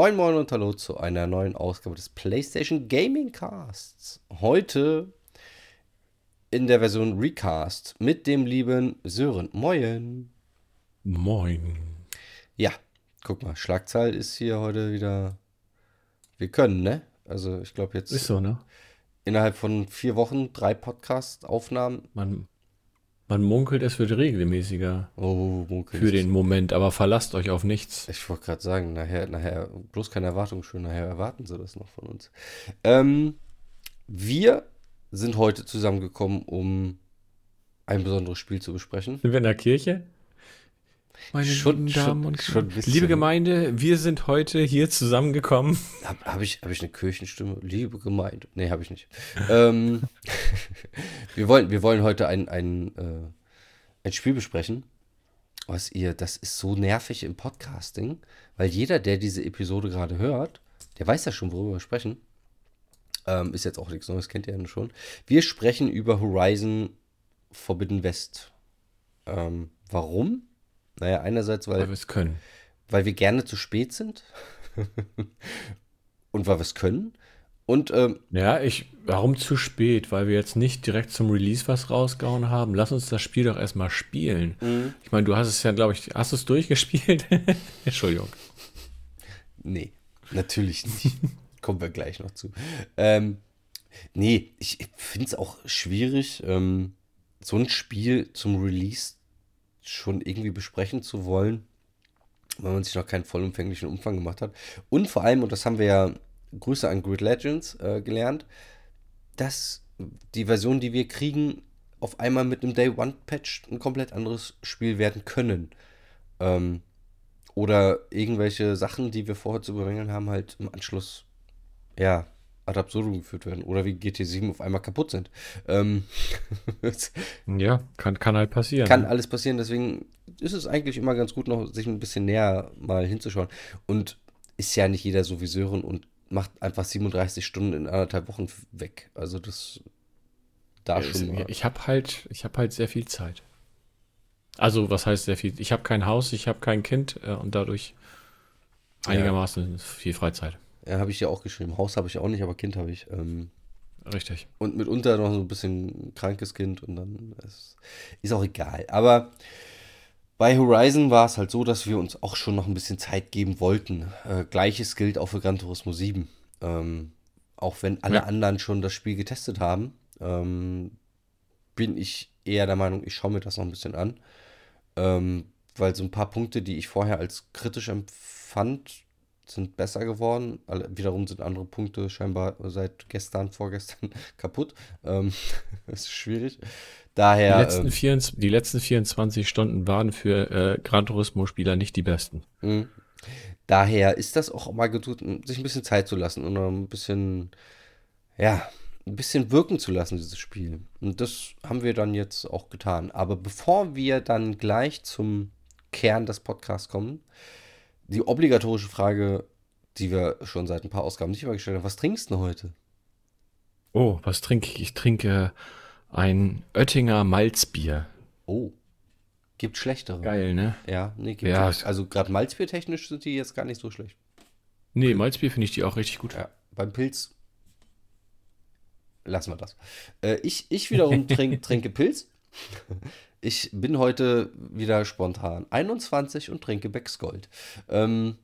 Moin Moin und Hallo zu einer neuen Ausgabe des PlayStation Gaming Casts. Heute in der Version Recast mit dem lieben Sören. Moin. Moin. Ja, guck mal, Schlagzahl ist hier heute wieder. Wir können, ne? Also ich glaube jetzt Ist so, ne? innerhalb von vier Wochen drei Podcast-Aufnahmen. Man, man munkelt, es wird regelmäßiger Oh, munkel. für den Moment, aber verlasst euch auf nichts. Ich wollte gerade sagen, nachher, nachher, bloß keine Erwartung schön, nachher erwarten sie das noch von uns. Ähm, wir sind heute zusammengekommen, um ein besonderes Spiel zu besprechen. Sind wir in der Kirche? Meine Schon- schon- Damen und schon bisschen. Liebe Gemeinde, wir sind heute hier zusammengekommen. Habe hab ich, hab ich eine Kirchenstimme? Liebe Gemeinde. Nee, habe ich nicht. ähm, wir, wollen, wir wollen heute ein, ein, äh, ein Spiel besprechen, was ihr, das ist so nervig im Podcasting, weil jeder, der diese Episode gerade hört, der weiß ja schon, worüber wir sprechen. Ähm, ist jetzt auch nichts Neues, kennt ihr ja schon. Wir sprechen über Horizon Forbidden West. Ähm, warum? Naja, einerseits, weil Weil wir es können. weil wir gerne zu spät sind und weil wir es können. Und ähm, Ja, ich, warum zu spät? Weil wir jetzt nicht direkt zum Release was rausgehauen haben. Lass uns das Spiel doch erstmal spielen. Mhm. Ich meine, du hast es ja, glaube ich, hast du es durchgespielt? Entschuldigung. nee, natürlich nicht. Kommen wir gleich noch zu. Ähm, nee, ich, ich finde es auch schwierig, ähm, so ein Spiel zum Release schon irgendwie besprechen zu wollen, weil man sich noch keinen vollumfänglichen Umfang gemacht hat. Und vor allem, und das haben wir ja Grüße an Grid Legends äh, gelernt, dass die Version, die wir kriegen, auf einmal mit einem Day One Patch ein komplett anderes Spiel werden können. Ähm, oder irgendwelche Sachen, die wir vorher zu bemängeln haben, halt im Anschluss, ja, ad absurdum geführt werden. Oder wie GT7 auf einmal kaputt sind. Ähm, Ja, kann, kann halt passieren. kann alles passieren, deswegen ist es eigentlich immer ganz gut, noch sich ein bisschen näher mal hinzuschauen. Und ist ja nicht jeder so wie Sören und macht einfach 37 Stunden in anderthalb Wochen weg. Also das da Ja, schon mal. Ich habe halt, ich habe halt sehr viel Zeit. Also, was heißt sehr viel? Ich habe kein Haus, ich habe kein Kind äh, und dadurch Ja. einigermaßen viel Freizeit. Ja, habe ich ja auch geschrieben. Haus habe ich auch nicht, aber Kind habe ich. Ähm, Richtig. und mitunter noch so ein bisschen krankes Kind und dann ist, ist auch egal. Aber bei Horizon war es halt so, dass wir uns auch schon noch ein bisschen Zeit geben wollten. Äh, Gleiches gilt auch für Gran Turismo 7. Ähm, auch wenn alle Ja. anderen schon das Spiel getestet haben, ähm, bin ich eher der Meinung, ich schaue mir das noch ein bisschen an. Ähm, weil so ein paar Punkte, die ich vorher als kritisch empfand, sind besser geworden. Alle, wiederum sind andere Punkte scheinbar seit gestern, vorgestern kaputt. Ähm, das ist schwierig. Die, Daher, letzten ähm, 24, die letzten 24 Stunden waren für äh, Gran Turismo-Spieler nicht die besten. mh. daher ist das auch mal gut, sich ein bisschen Zeit zu lassen und ein bisschen, ja, ein bisschen wirken zu lassen, dieses Spiel. Und das haben wir dann jetzt auch getan. Aber bevor wir dann gleich zum Kern des Podcasts kommen, die obligatorische Frage, die wir schon seit ein paar Ausgaben nicht mehr gestellt haben, was trinkst du denn heute? Oh, was trinke ich? Ich trinke ein Oettinger Malzbier. Oh, gibt schlechtere. Geil, ne? Ja, nee, gibt Ja. es. Also gerade Malzbiertechnisch sind die jetzt gar nicht so schlecht. Nee, Malzbier finde ich die auch richtig gut. Ja, beim Pilz lassen wir das. Äh, ich, ich wiederum trink, trinke Pilz. Ich bin heute wieder spontan 21 und trinke Becks Gold. Ähm,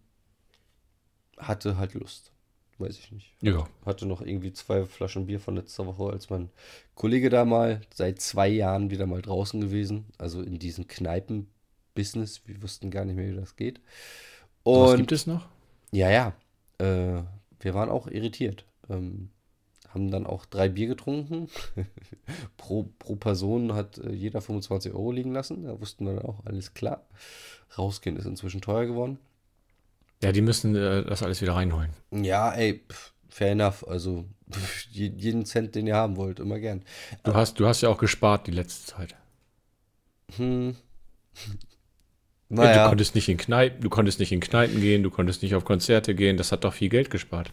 hatte halt Lust. Weiß ich nicht. Ja. Hatte noch irgendwie zwei Flaschen Bier von letzter Woche, als mein Kollege da mal seit zwei Jahren wieder mal draußen gewesen. Also in diesem Kneipen-Business. Wir wussten gar nicht mehr, wie das geht. Was Und gibt es noch? ja, ja. Äh, wir waren auch irritiert. Ähm, haben dann auch drei Bier getrunken. pro, pro Person hat äh, jeder 25 Euro liegen lassen. Da wussten wir dann auch, alles klar. Rausgehen ist inzwischen teuer geworden. Ja, die müssen äh, das alles wieder reinholen. Ja, ey, pff, fair enough. Also pff, je- jeden Cent, den ihr haben wollt, immer gern. Du hast, du hast ja auch gespart die letzte Zeit. Hm. Ja, Naja, Du konntest nicht in Kneipen, du konntest nicht in Kneipen gehen, du konntest nicht auf Konzerte gehen, das hat doch viel Geld gespart.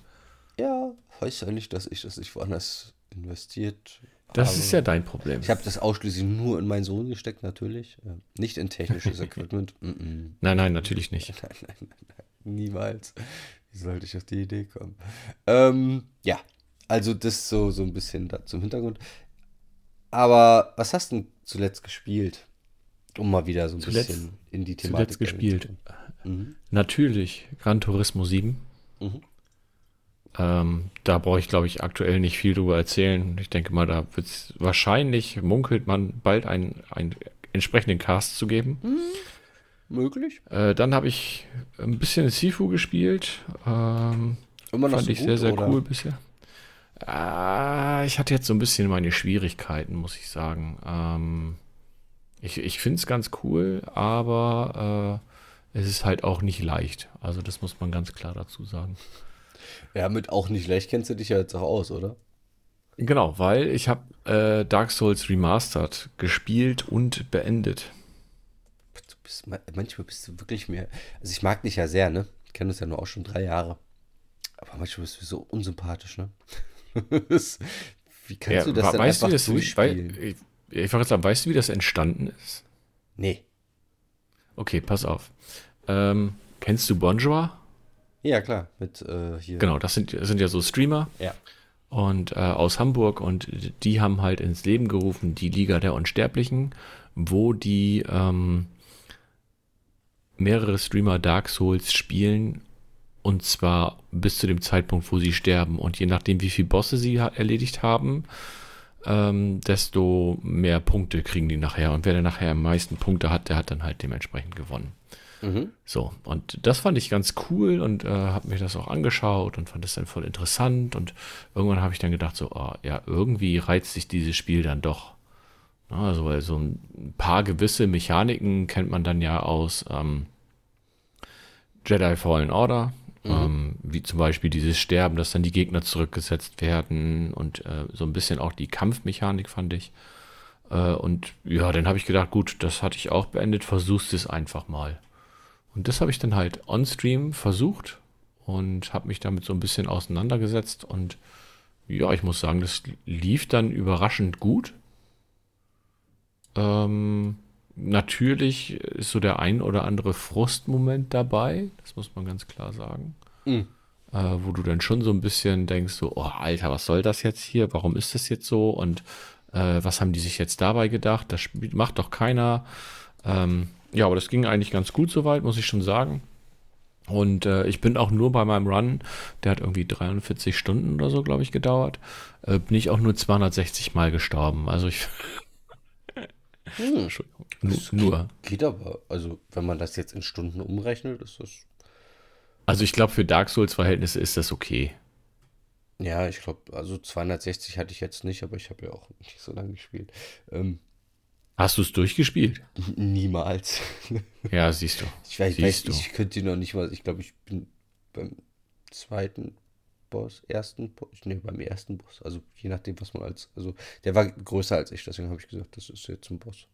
ja, weiß ja nicht, dass ich das nicht woanders investiert Das habe. ist ja dein Problem. Ich habe das ausschließlich nur in meinen Sohn gesteckt, natürlich. Nicht in technisches Equipment. Mm -mm. Nein, nein, natürlich nicht. Nein, nein, nein, nein. Niemals. Wie sollte ich auf die Idee kommen? Ähm, ja, also das so, so ein bisschen da zum Hintergrund. Aber was hast du denn zuletzt gespielt? Um mal wieder so ein Zuletzt- bisschen in die Thematik Zuletzt gespielt. Mhm. Natürlich Gran Turismo 7. Mhm. Ähm, da brauche ich, glaube ich, aktuell nicht viel drüber erzählen. Ich denke mal, da wird es wahrscheinlich, munkelt man, bald einen, einen entsprechenden Cast zu geben. Möglich. Äh, dann habe ich ein bisschen Sifu gespielt. Ähm, Immer noch fand so ich gut, sehr, sehr oder? cool bisher. Ah, ich hatte jetzt so ein bisschen meine Schwierigkeiten, muss ich sagen. Ähm, ich ich finde es ganz cool, aber äh, es ist halt auch nicht leicht. Also das muss man ganz klar dazu sagen. Ja, mit auch nicht leicht kennst du dich ja jetzt auch aus, oder? Genau, weil ich habe äh, Dark Souls Remastered gespielt und beendet. Du bist, ma- manchmal bist du wirklich mehr. Also ich mag dich ja sehr, ne? Ich kenne uns ja nur auch schon drei Jahre. Aber manchmal bist du so unsympathisch, ne? Wie kannst du das dann weißt du, einfach wie das, wie, durchspielen? ich, ich wollte jetzt sagen, weißt du, wie das entstanden ist? Nee. Okay, pass auf. Ähm, kennst du Bonjour? Ja, klar. Mit äh, hier. Genau, das sind, das sind ja so Streamer Ja. und äh, aus Hamburg und die haben halt ins Leben gerufen die Liga der Unsterblichen, wo die ähm, mehrere Streamer Dark Souls spielen und zwar bis zu dem Zeitpunkt, wo sie sterben und je nachdem, wie viele Bosse sie ha erledigt haben, ähm, desto mehr Punkte kriegen die nachher und wer dann nachher am meisten Punkte hat, der hat dann halt dementsprechend gewonnen. Mhm. So, und das fand ich ganz cool und äh, habe mir das auch angeschaut und fand das dann voll interessant. Und irgendwann habe ich dann gedacht, so, ah, ja, irgendwie reizt sich dieses Spiel dann doch. Na, Also, weil so ein paar gewisse Mechaniken kennt man dann ja aus ähm, Jedi Fallen Order. Ähm, wie zum Beispiel dieses Sterben, dass dann die Gegner zurückgesetzt werden und äh, so ein bisschen auch die Kampfmechanik fand ich. Äh, und ja, dann habe ich gedacht, gut, das hatte ich auch beendet, versuchst es einfach mal. Und das habe ich dann halt on-stream versucht und habe mich damit so ein bisschen auseinandergesetzt. Und ja, ich muss sagen, das lief dann überraschend gut. Ähm, natürlich ist so der ein oder andere Frustmoment dabei, das muss man ganz klar sagen. Mhm. Äh, wo du dann schon so ein bisschen denkst, so, oh Alter, was soll das jetzt hier? Warum ist das jetzt so? Und äh, was haben die sich jetzt dabei gedacht? Das macht doch keiner. Ähm, ja, aber das ging eigentlich ganz gut soweit, muss ich schon sagen. Und äh, ich bin auch nur bei meinem Run, der hat irgendwie 43 Stunden oder so, glaube ich, gedauert, äh, bin ich auch nur 260 Mal gestorben. Also ich. Hm. Entschuldigung. Nu- Nur. Geht aber, also wenn man das jetzt in Stunden umrechnet, ist das. Also ich glaube, für Dark Souls-Verhältnisse ist das okay. Ja, ich glaube, also 260 hatte ich jetzt nicht, aber ich habe ja auch nicht so lange gespielt. Ähm, Hast du es durchgespielt? niemals. Ja, siehst du. Ich weiß, Siehst weiß du. ich könnte noch nicht mal, ich glaube, ich bin beim zweiten Boss, ersten Boss, nee, beim ersten Boss, also je nachdem, was man als, also der war größer als ich, deswegen habe ich gesagt, das ist jetzt ein Boss.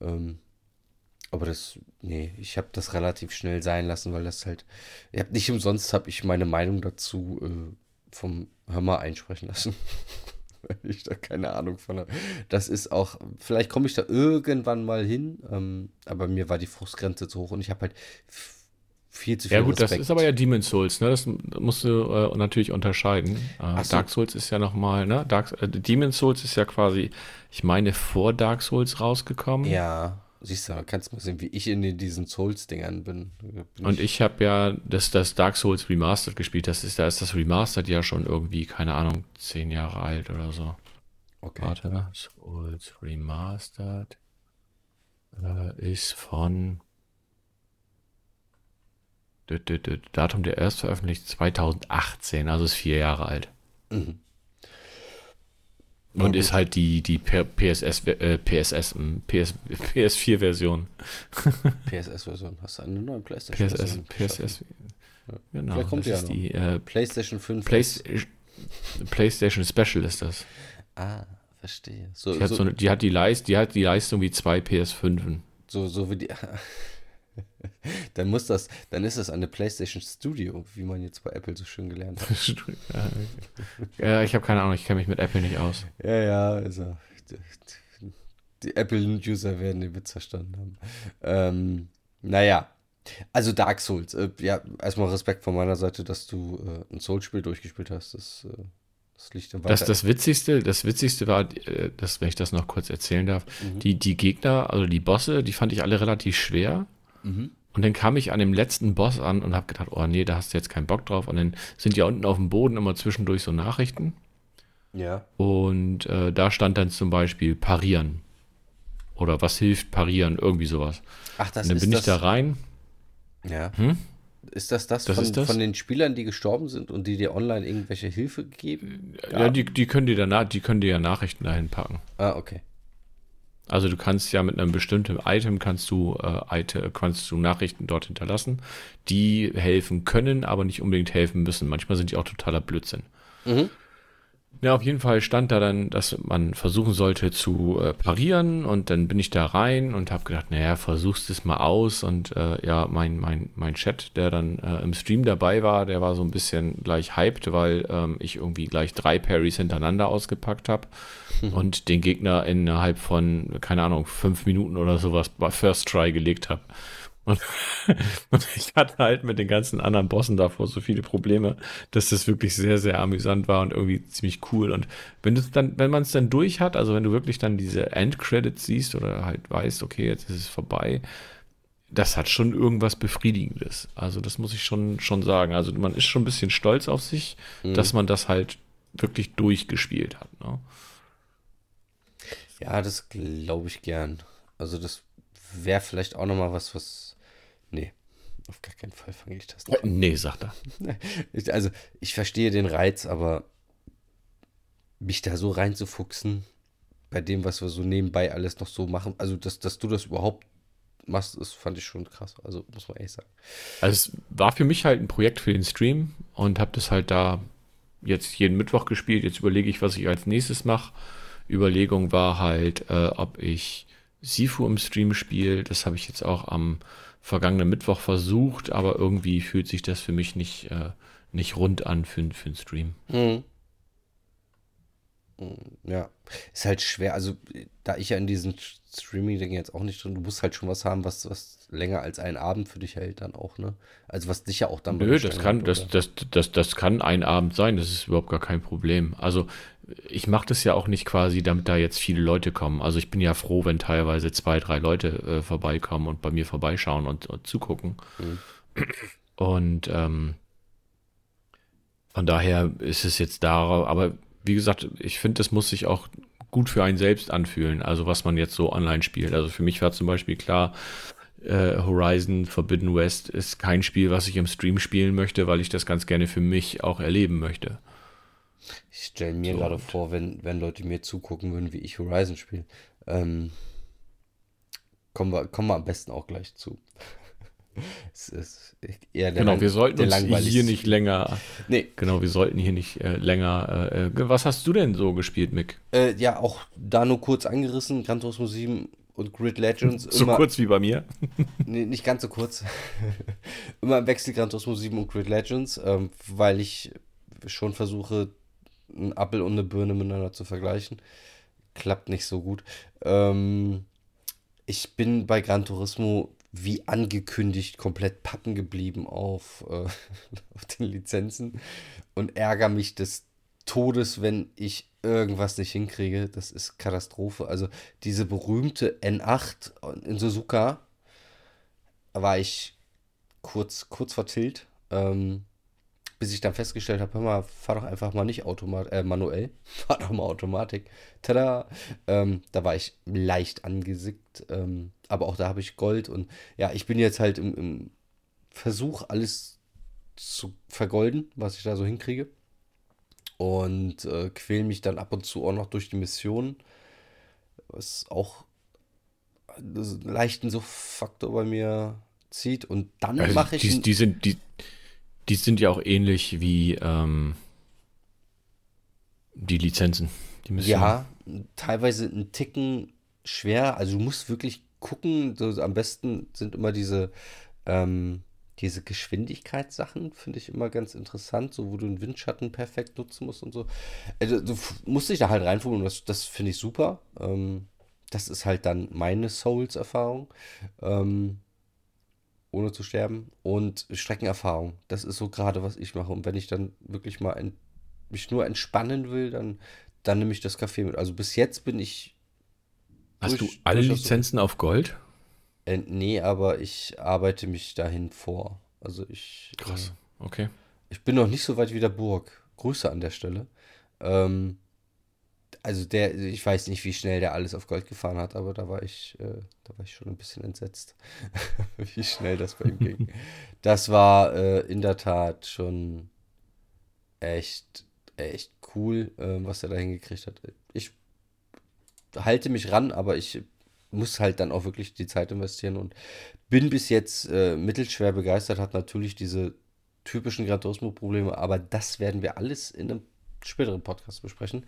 Ähm, aber das, nee, ich habe das relativ schnell sein lassen, weil das halt, ich hab, nicht umsonst habe ich meine Meinung dazu äh, vom Hör einsprechen lassen. Weil ich da keine Ahnung von habe. Das ist auch, vielleicht komme ich da irgendwann mal hin, ähm, aber mir war die Frustgrenze zu hoch und ich habe halt viel zu viel Ja gut, das Respekt. ist aber ja Demon's Souls, ne? Das musst du äh, natürlich unterscheiden. Äh, so. Dark Souls ist ja nochmal, ne? Dark, äh, Demon's Souls ist ja quasi, ich meine, vor Dark Souls rausgekommen. Ja, siehst du, kannst du mal sehen, wie ich in diesen Souls-Dingern bin. bin Und ich habe ja das, das Dark Souls Remastered gespielt. Das ist, da ist das Remastered ja schon irgendwie, keine Ahnung, zehn Jahre alt oder so. Okay. Warte, Souls Remastered äh, ist von Datum der Erstveröffentlichung 2018, also ist vier Jahre alt. Mhm. Und ist halt die, die PSS, äh, PSS, ähm, PS, PS4-Version. PSS-Version. Hast du eine neue PlayStation? PSS, PSS. Genau, Vielleicht kommt das ist ja die äh, PlayStation 5. Playstation, PlayStation Special ist das. Ah, verstehe. So, Die hat, so, so, eine- die, hat die, Leist, die hat die Leistung wie zwei PS5. so, so wie die. dann muss das, dann ist das eine PlayStation Studio, wie man jetzt bei Apple so schön gelernt hat. ja, ich habe keine Ahnung, ich kenne mich mit Apple nicht aus. Ja, ja, also die, die Apple-User werden den Witz verstanden haben. Ähm, naja, also Dark Souls, äh, ja, erstmal Respekt von meiner Seite, dass du äh, ein Souls-Spiel durchgespielt hast. Das, äh, das liegt im Das, das Witzigste, das Witzigste war, äh, das, wenn ich das noch kurz erzählen darf, Mhm. die, die Gegner, also die Bosse, die fand ich alle relativ schwer. Mhm. Und dann kam ich an dem letzten Boss an und habe gedacht, oh nee, da hast du jetzt keinen Bock drauf. Und dann sind ja unten auf dem Boden immer zwischendurch so Nachrichten. Ja. Und äh, da stand dann zum Beispiel parieren. Oder was hilft parieren, irgendwie sowas. Ach, das Und dann ist bin das. ich da rein. Ja. Hm? Ist das das, Das von, das? von den Spielern, die gestorben sind und die dir online irgendwelche Hilfe geben? Ja, die, die können dir danach, die können dir ja Nachrichten dahin packen. Ah, okay. Also du kannst ja mit einem bestimmten Item kannst du, äh, Item, kannst du Nachrichten dort hinterlassen, die helfen können, aber nicht unbedingt helfen müssen. Manchmal sind die auch totaler Blödsinn. Mhm. Ja, auf jeden Fall stand da dann, dass man versuchen sollte zu äh, parieren und dann bin ich da rein und habe gedacht, naja, versuchst es mal aus und äh, ja, mein, mein, mein Chat, der dann äh, im Stream dabei war, der war so ein bisschen gleich hyped, weil ähm, ich irgendwie gleich drei Parries hintereinander ausgepackt habe und den Gegner innerhalb von, keine Ahnung, fünf Minuten oder sowas bei First Try gelegt habe. Und, und ich hatte halt mit den ganzen anderen Bossen davor so viele Probleme, dass das wirklich sehr, sehr amüsant war und irgendwie ziemlich cool. Und wenn du dann, wenn man es dann durch hat, also wenn du wirklich dann diese Endcredits siehst oder halt weißt, okay, jetzt ist es vorbei, das hat schon irgendwas Befriedigendes. Also das muss ich schon, schon sagen. Also man ist schon ein bisschen stolz auf sich, dass man das halt wirklich durchgespielt hat. Ne? Ja, das glaube ich gern. Also das wäre vielleicht auch nochmal was, was. Nee, auf gar keinen Fall fange ich das noch an. Nee, sagt er. Also ich verstehe den Reiz, aber mich da so reinzufuchsen, bei dem, was wir so nebenbei alles noch so machen, also dass, dass du das überhaupt machst, das fand ich schon krass. Also muss man ehrlich sagen. Also es war für mich halt ein Projekt für den Stream und habe das halt da jetzt jeden Mittwoch gespielt. Jetzt überlege ich, was ich als nächstes mache. Überlegung war halt, äh, ob ich Sifu im Stream spiele. Das habe ich jetzt auch am vergangenen Mittwoch versucht, aber irgendwie fühlt sich das für mich nicht, äh, nicht rund an für, für einen Stream. Hm. Ja, ist halt schwer. Also, da ich ja in diesen Streaming-Dingen jetzt auch nicht drin, du musst halt schon was haben, was, was länger als einen Abend für dich hält, dann auch, ne? Also, was dich ja auch dann. Nö, das kann, hält, das, das, das, das kann ein Abend sein, das ist überhaupt gar kein Problem. Also ich mache das ja auch nicht quasi, damit da jetzt viele Leute kommen. Also ich bin ja froh, wenn teilweise zwei, drei Leute äh, vorbeikommen und bei mir vorbeischauen und, und zugucken. Mhm. Und ähm, von daher ist es jetzt da, aber wie gesagt, ich finde, das muss sich auch gut für einen selbst anfühlen, also was man jetzt so online spielt. Also für mich war zum Beispiel klar, äh, Horizon Forbidden West ist kein Spiel, was ich im Stream spielen möchte, weil ich das ganz gerne für mich auch erleben möchte. Ich stelle mir So, gerade vor, wenn, wenn Leute mir zugucken würden, wie ich Horizon spiele. Ähm, kommen, wir, kommen wir am besten auch gleich zu. es ist eher der Genau, wir sollten uns hier nicht länger, Nee, genau, wir sollten hier nicht äh, länger. Äh, äh, was hast du denn so gespielt, Mick? äh, ja, auch da nur kurz angerissen, Gran Turismo 7 und Grid Legends. So immer, kurz wie bei mir. Nee, nicht ganz so kurz. Immer im Wechsel Gran Turismo 7 und Grid Legends, ähm, weil ich schon versuche, einen Apfel und eine Birne miteinander zu vergleichen. Klappt nicht so gut. Ähm, ich bin bei Gran Turismo wie angekündigt komplett pappen geblieben auf, äh, auf den Lizenzen und ärgere mich des Todes, wenn ich irgendwas nicht hinkriege. Das ist Katastrophe. Also diese berühmte N8 in Suzuka war ich kurz, kurz vor Tilt, ähm, bis ich dann festgestellt habe, hör mal, fahr doch einfach mal nicht automat äh, manuell, fahr doch mal Automatik. Tada! Ähm, da war ich leicht angesickt, ähm, aber auch da habe ich Gold und ja, ich bin jetzt halt im, im Versuch, alles zu vergolden, was ich da so hinkriege. Und äh, quäle mich dann ab und zu auch noch durch die Missionen, was auch einen leichten Suchtfaktor bei mir zieht. Und dann Also mache ich. die, die, sind, die, die sind ja auch ähnlich wie ähm, die Lizenzen. Die Missionen. Ja, teilweise ein Ticken schwer. Also du musst wirklich gucken. So, am besten sind immer diese Ähm, diese Geschwindigkeitssachen finde ich immer ganz interessant, so wo du einen Windschatten perfekt nutzen musst und so. Also, du musst dich da halt reinfuhren und das, das finde ich super. Ähm, das ist halt dann meine Souls-Erfahrung. Ähm, ohne zu sterben. Und Streckenerfahrung. Das ist so gerade, was ich mache. Und wenn ich dann wirklich mal mich nur entspannen will, dann, dann nehme ich das Café mit. Also bis jetzt bin ich. Hast durch, du alle Lizenzen auf Gold? Äh, nee, aber ich arbeite mich dahin vor. Also ich. Krass, äh, okay. Ich bin noch nicht so weit wie der Burg. Grüße an der Stelle. Ähm, also der, ich weiß nicht, wie schnell der alles auf Gold gefahren hat, aber da war ich, äh, da war ich schon ein bisschen entsetzt, wie schnell das bei ihm ging. Das war äh, in der Tat schon echt, echt cool, äh, was er da hingekriegt hat. Ich halte mich ran, aber ich muss halt dann auch wirklich die Zeit investieren und bin bis jetzt äh, mittelschwer begeistert, hat natürlich diese typischen Gran Turismo-Probleme, aber das werden wir alles in einem späteren Podcast besprechen.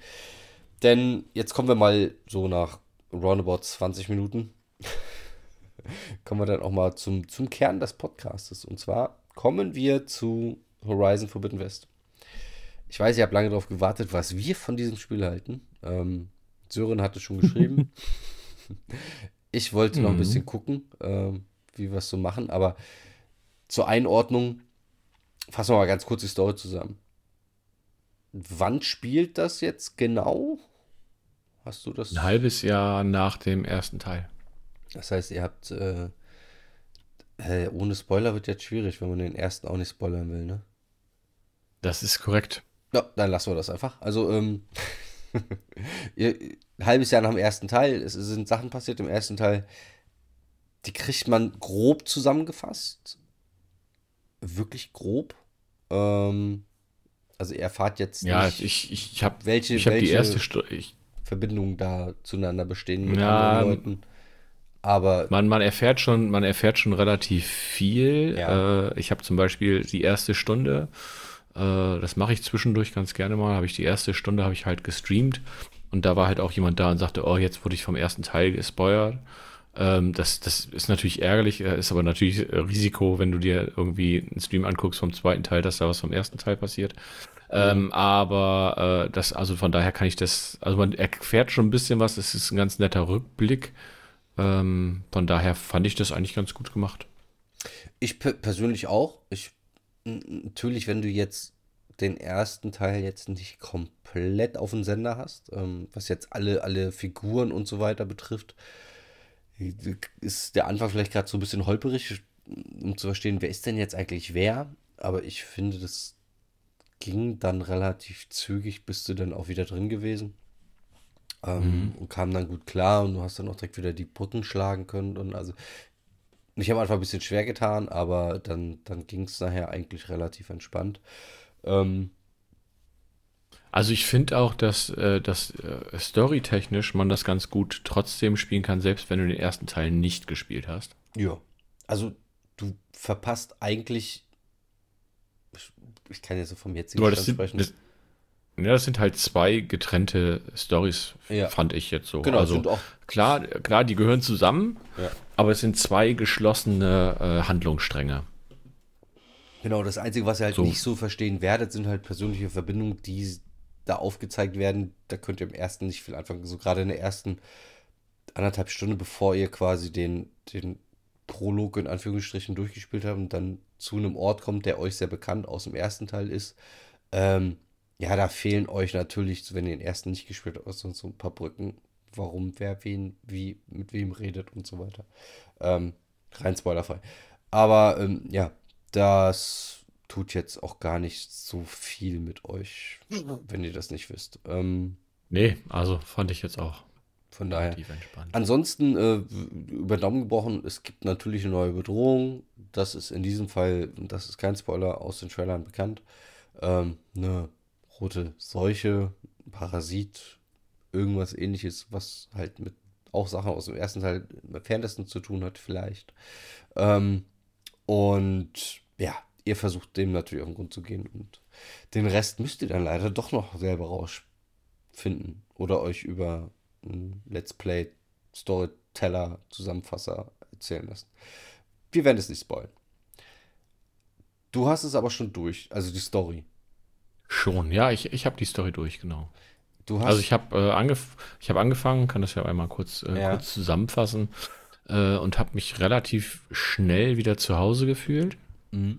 Denn jetzt kommen wir mal so nach roundabout 20 Minuten. kommen wir dann auch mal zum, zum Kern des Podcastes. Und zwar kommen wir zu Horizon Forbidden West. Ich weiß, ihr habt lange darauf gewartet, was wir von diesem Spiel halten. Ähm, Sören hatte schon geschrieben. ich wollte noch ein mhm. bisschen gucken, ähm, wie wir es so machen. Aber zur Einordnung fassen wir mal ganz kurz die Story zusammen. Wann spielt das jetzt genau? Hast du das? Ein halbes Jahr nach dem ersten Teil. Das heißt, ihr habt. Äh, äh, ohne Spoiler wird jetzt schwierig, wenn man den ersten auch nicht spoilern will, ne? Das ist korrekt. Ja, dann lassen wir das einfach. Also, ähm, ein halbes Jahr nach dem ersten Teil, es sind Sachen passiert im ersten Teil, die kriegt man grob zusammengefasst. Wirklich grob. Ähm, also ihr erfahrt jetzt ja, nicht, ich, ich, ich habe welche, ich hab welche die erste Stu ich, Verbindungen da zueinander bestehen mit ja, anderen Leuten. Aber man, man erfährt schon, man erfährt schon relativ viel. Ja. Äh, ich habe zum Beispiel die erste Stunde, das mache ich zwischendurch ganz gerne mal, habe ich die erste Stunde habe ich halt gestreamt und da war halt auch jemand da und sagte, oh, jetzt wurde ich vom ersten Teil gespoilert. Ähm, das, das ist natürlich ärgerlich, äh, ist aber natürlich Risiko, wenn du dir irgendwie einen Stream anguckst vom zweiten Teil, dass da was vom ersten Teil passiert. Ähm, aber äh, das, also von daher kann ich das, also man erfährt schon ein bisschen was, es ist ein ganz netter Rückblick. Ähm, von daher fand ich das eigentlich ganz gut gemacht. Ich persönlich auch. Ich natürlich, wenn du jetzt den ersten Teil jetzt nicht komplett auf dem Sender hast, ähm, was jetzt alle, alle Figuren und so weiter betrifft, ist der Anfang vielleicht gerade so ein bisschen holperig, um zu verstehen, wer ist denn jetzt eigentlich wer. Aber ich finde, das ging dann relativ zügig, bist du dann auch wieder drin gewesen. Ähm, mhm. Und kam dann gut klar und du hast dann auch direkt wieder die Brücken schlagen können. Und also, ich habe einfach ein bisschen schwer getan, aber dann, dann ging es nachher eigentlich relativ entspannt. Ähm, also ich finde auch, dass, äh, dass äh, storytechnisch man das ganz gut trotzdem spielen kann, selbst wenn du den ersten Teil nicht gespielt hast. Ja. Also du verpasst eigentlich ich kann jetzt so vom jetzigen Stand sprechen. Das, ja, das sind halt zwei getrennte Stories, ja. fand ich jetzt so. Genau, also klar, klar, die gehören zusammen, ja. aber es sind zwei geschlossene äh, Handlungsstränge. Genau, das Einzige, was ihr halt so. nicht so verstehen werdet, sind halt persönliche Verbindungen, die da aufgezeigt werden. Da könnt ihr im ersten nicht viel anfangen. So gerade in der ersten anderthalb Stunden, bevor ihr quasi den, den Prolog in Anführungsstrichen durchgespielt habt und dann zu einem Ort kommt, der euch sehr bekannt aus dem ersten Teil ist. Ähm, ja, da fehlen euch natürlich, wenn ihr den ersten nicht gespielt habt, so, so ein paar Brücken, warum, wer, wen, wie, mit wem redet und so weiter. Ähm, rein spoilerfrei. Aber ähm, ja, das tut jetzt auch gar nicht so viel mit euch, wenn ihr das nicht wisst. Ähm, nee, also fand ich jetzt auch. Von daher. Ansonsten äh, über Daumen gebrochen, es gibt natürlich eine neue Bedrohung. Das ist in diesem Fall, das ist kein Spoiler, aus den Trailern bekannt. Ähm, eine rote Seuche, Parasit, irgendwas ähnliches, was halt mit auch Sachen aus dem ersten Teil mit Ferntesten zu tun hat, vielleicht. Ähm, und ja, ihr versucht dem natürlich auf den Grund zu gehen und den Rest müsst ihr dann leider doch noch selber rausfinden oder euch über Let's Play Storyteller, Zusammenfasser erzählen lassen. Wir werden es nicht spoilen. Du hast es aber schon durch, also die Story. Schon, ja, ich, ich habe die Story durch, genau. Du hast, Also ich habe äh, angef ich hab angefangen, kann das ja einmal kurz, äh, Ja. kurz zusammenfassen äh, und habe mich relativ schnell wieder zu Hause gefühlt Mhm.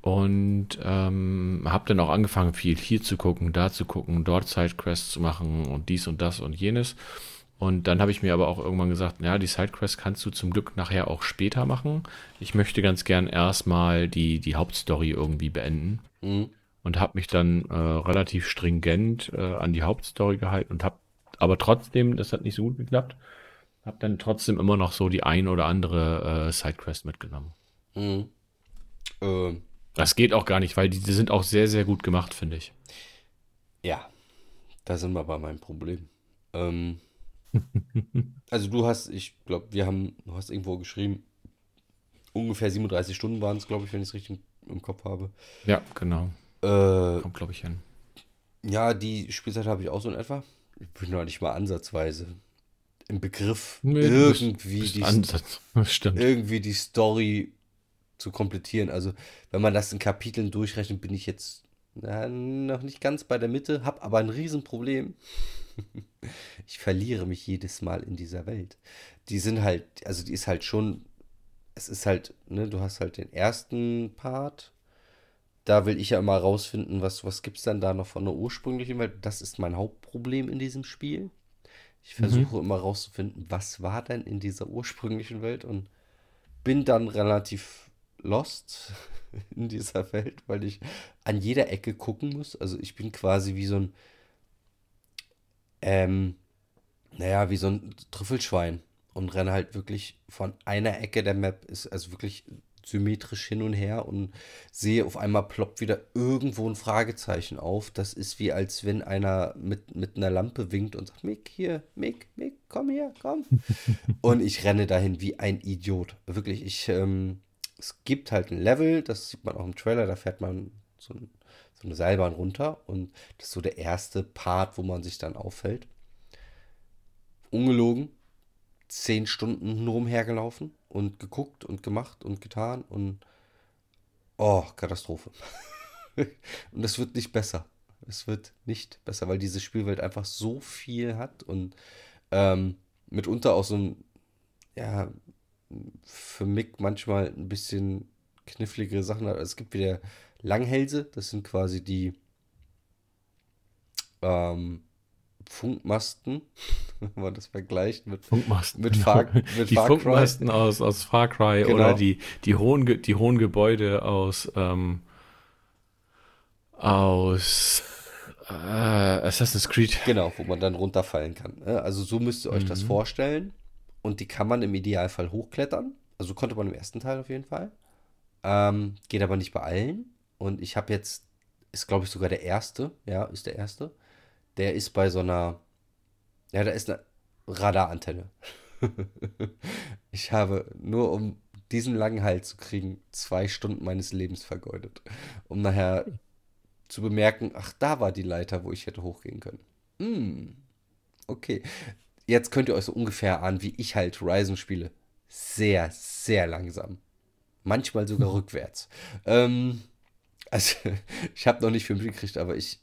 und ähm, habe dann auch angefangen, viel hier zu gucken, da zu gucken, dort Sidequests zu machen und dies und das und jenes. Und dann habe ich mir aber auch irgendwann gesagt, ja, die Sidequests kannst du zum Glück nachher auch später machen. Ich möchte ganz gern erstmal die, die Hauptstory irgendwie beenden Mhm. Und habe mich dann äh, relativ stringent äh, an die Hauptstory gehalten und habe aber trotzdem, das hat nicht so gut geklappt, habe dann trotzdem immer noch so die ein oder andere äh, Sidequest mitgenommen. Mhm. Äh, Das geht auch gar nicht, weil die, die sind auch sehr, sehr gut gemacht, finde ich. ja, da sind wir bei meinem Problem. Ähm, also du hast, ich glaube, wir haben, du hast irgendwo geschrieben, ungefähr 37 Stunden waren es, glaube ich, wenn ich es richtig im Kopf habe. Ja, genau. Äh, Kommt, glaube ich, hin. ja, die Spielzeit habe ich auch so in etwa. Ich bin noch nicht mal ansatzweise im Begriff, Nee, du bist- irgendwie bist die irgendwie die Story zu komplettieren. Also, wenn man das in Kapiteln durchrechnet, bin ich jetzt na, noch nicht ganz bei der Mitte, habe aber ein Riesenproblem. Ich verliere mich jedes Mal in dieser Welt. Die sind halt, also die ist halt schon, es ist halt, ne, du hast halt den ersten Part. Da will ich ja immer rausfinden, was, was gibt es dann da noch von der ursprünglichen Welt. Das ist mein Hauptproblem in diesem Spiel. Ich versuche immer rauszufinden, was war denn in dieser ursprünglichen Welt und bin dann relativ lost in dieser Welt, weil ich an jeder Ecke gucken muss. Also ich bin quasi wie so ein, ähm, naja, wie so ein Trüffelschwein und renne halt wirklich von einer Ecke der Map, ist also wirklich symmetrisch hin und her und sehe auf einmal ploppt wieder irgendwo ein Fragezeichen auf. Das ist wie als wenn einer mit, mit einer Lampe winkt und sagt, Mick, hier, Mick, Mick, komm hier, komm. und ich renne dahin wie ein Idiot. Wirklich, ich, ähm, es gibt halt ein Level, das sieht man auch im Trailer, da fährt man so, ein, so eine Seilbahn runter und das ist so der erste Part, wo man sich dann auffällt. Ungelogen, zehn Stunden nur umhergelaufen und geguckt und gemacht und getan und oh, Katastrophe. und es wird nicht besser. Es wird nicht besser, weil diese Spielwelt einfach so viel hat und ähm, mitunter auch so ein, ja, für Mick manchmal ein bisschen knifflige Sachen hat. Es gibt wieder Langhälse, das sind quasi die ähm, Funkmasten, wenn man das vergleicht mit, Funkmasten. mit Far, mit die Far Cry. Funkmasten aus, aus Far Cry Genau. oder die, die, hohen, die hohen Gebäude aus, ähm, aus äh, Assassin's Creed. Genau, wo man dann runterfallen kann. ne? Also so müsst ihr euch das vorstellen. Und die kann man im Idealfall hochklettern. Also konnte man im ersten Teil auf jeden Fall. Ähm, geht aber nicht bei allen. Und ich habe jetzt, ist glaube ich sogar der erste, ja, ist der erste. Der ist bei so einer, ja, da ist eine Radarantenne. ich habe nur um diesen langen Halt zu kriegen, zwei Stunden meines Lebens vergeudet. Um nachher zu bemerken, ach, da war die Leiter, wo ich hätte hochgehen können. Hm, okay. Jetzt könnt ihr euch so ungefähr ahnen, wie ich halt Horizon spiele. Sehr, sehr langsam. Manchmal sogar rückwärts. Ähm, also, ich habe noch nicht viel mitgekriegt, aber ich,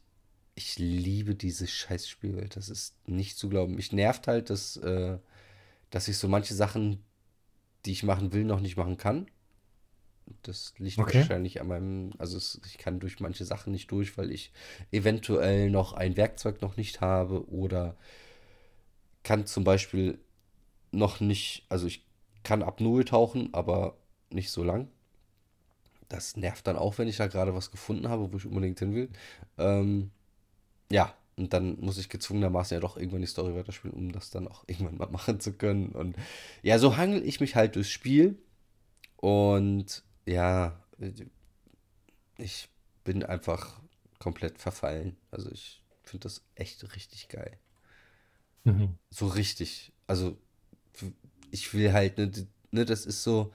ich liebe diese scheiß Spielwelt. Das ist nicht zu glauben. Mich nervt halt, dass, äh, dass ich so manche Sachen, die ich machen will, noch nicht machen kann. Das liegt Okay. wahrscheinlich an meinem, also es, ich kann durch manche Sachen nicht durch, weil ich eventuell noch ein Werkzeug noch nicht habe oder kann zum Beispiel noch nicht, also ich kann ab Null tauchen, aber nicht so lang. Das nervt dann auch, wenn ich da gerade was gefunden habe, wo ich unbedingt hin will. Ähm, ja, und dann muss ich gezwungenermaßen ja doch irgendwann die Story weiterspielen, um das dann auch irgendwann mal machen zu können. Und ja, so hangel ich mich halt durchs Spiel. Und ja, ich bin einfach komplett verfallen. Also ich finde das echt richtig geil. Mhm. So richtig. Also ich will halt, ne, ne, das ist so,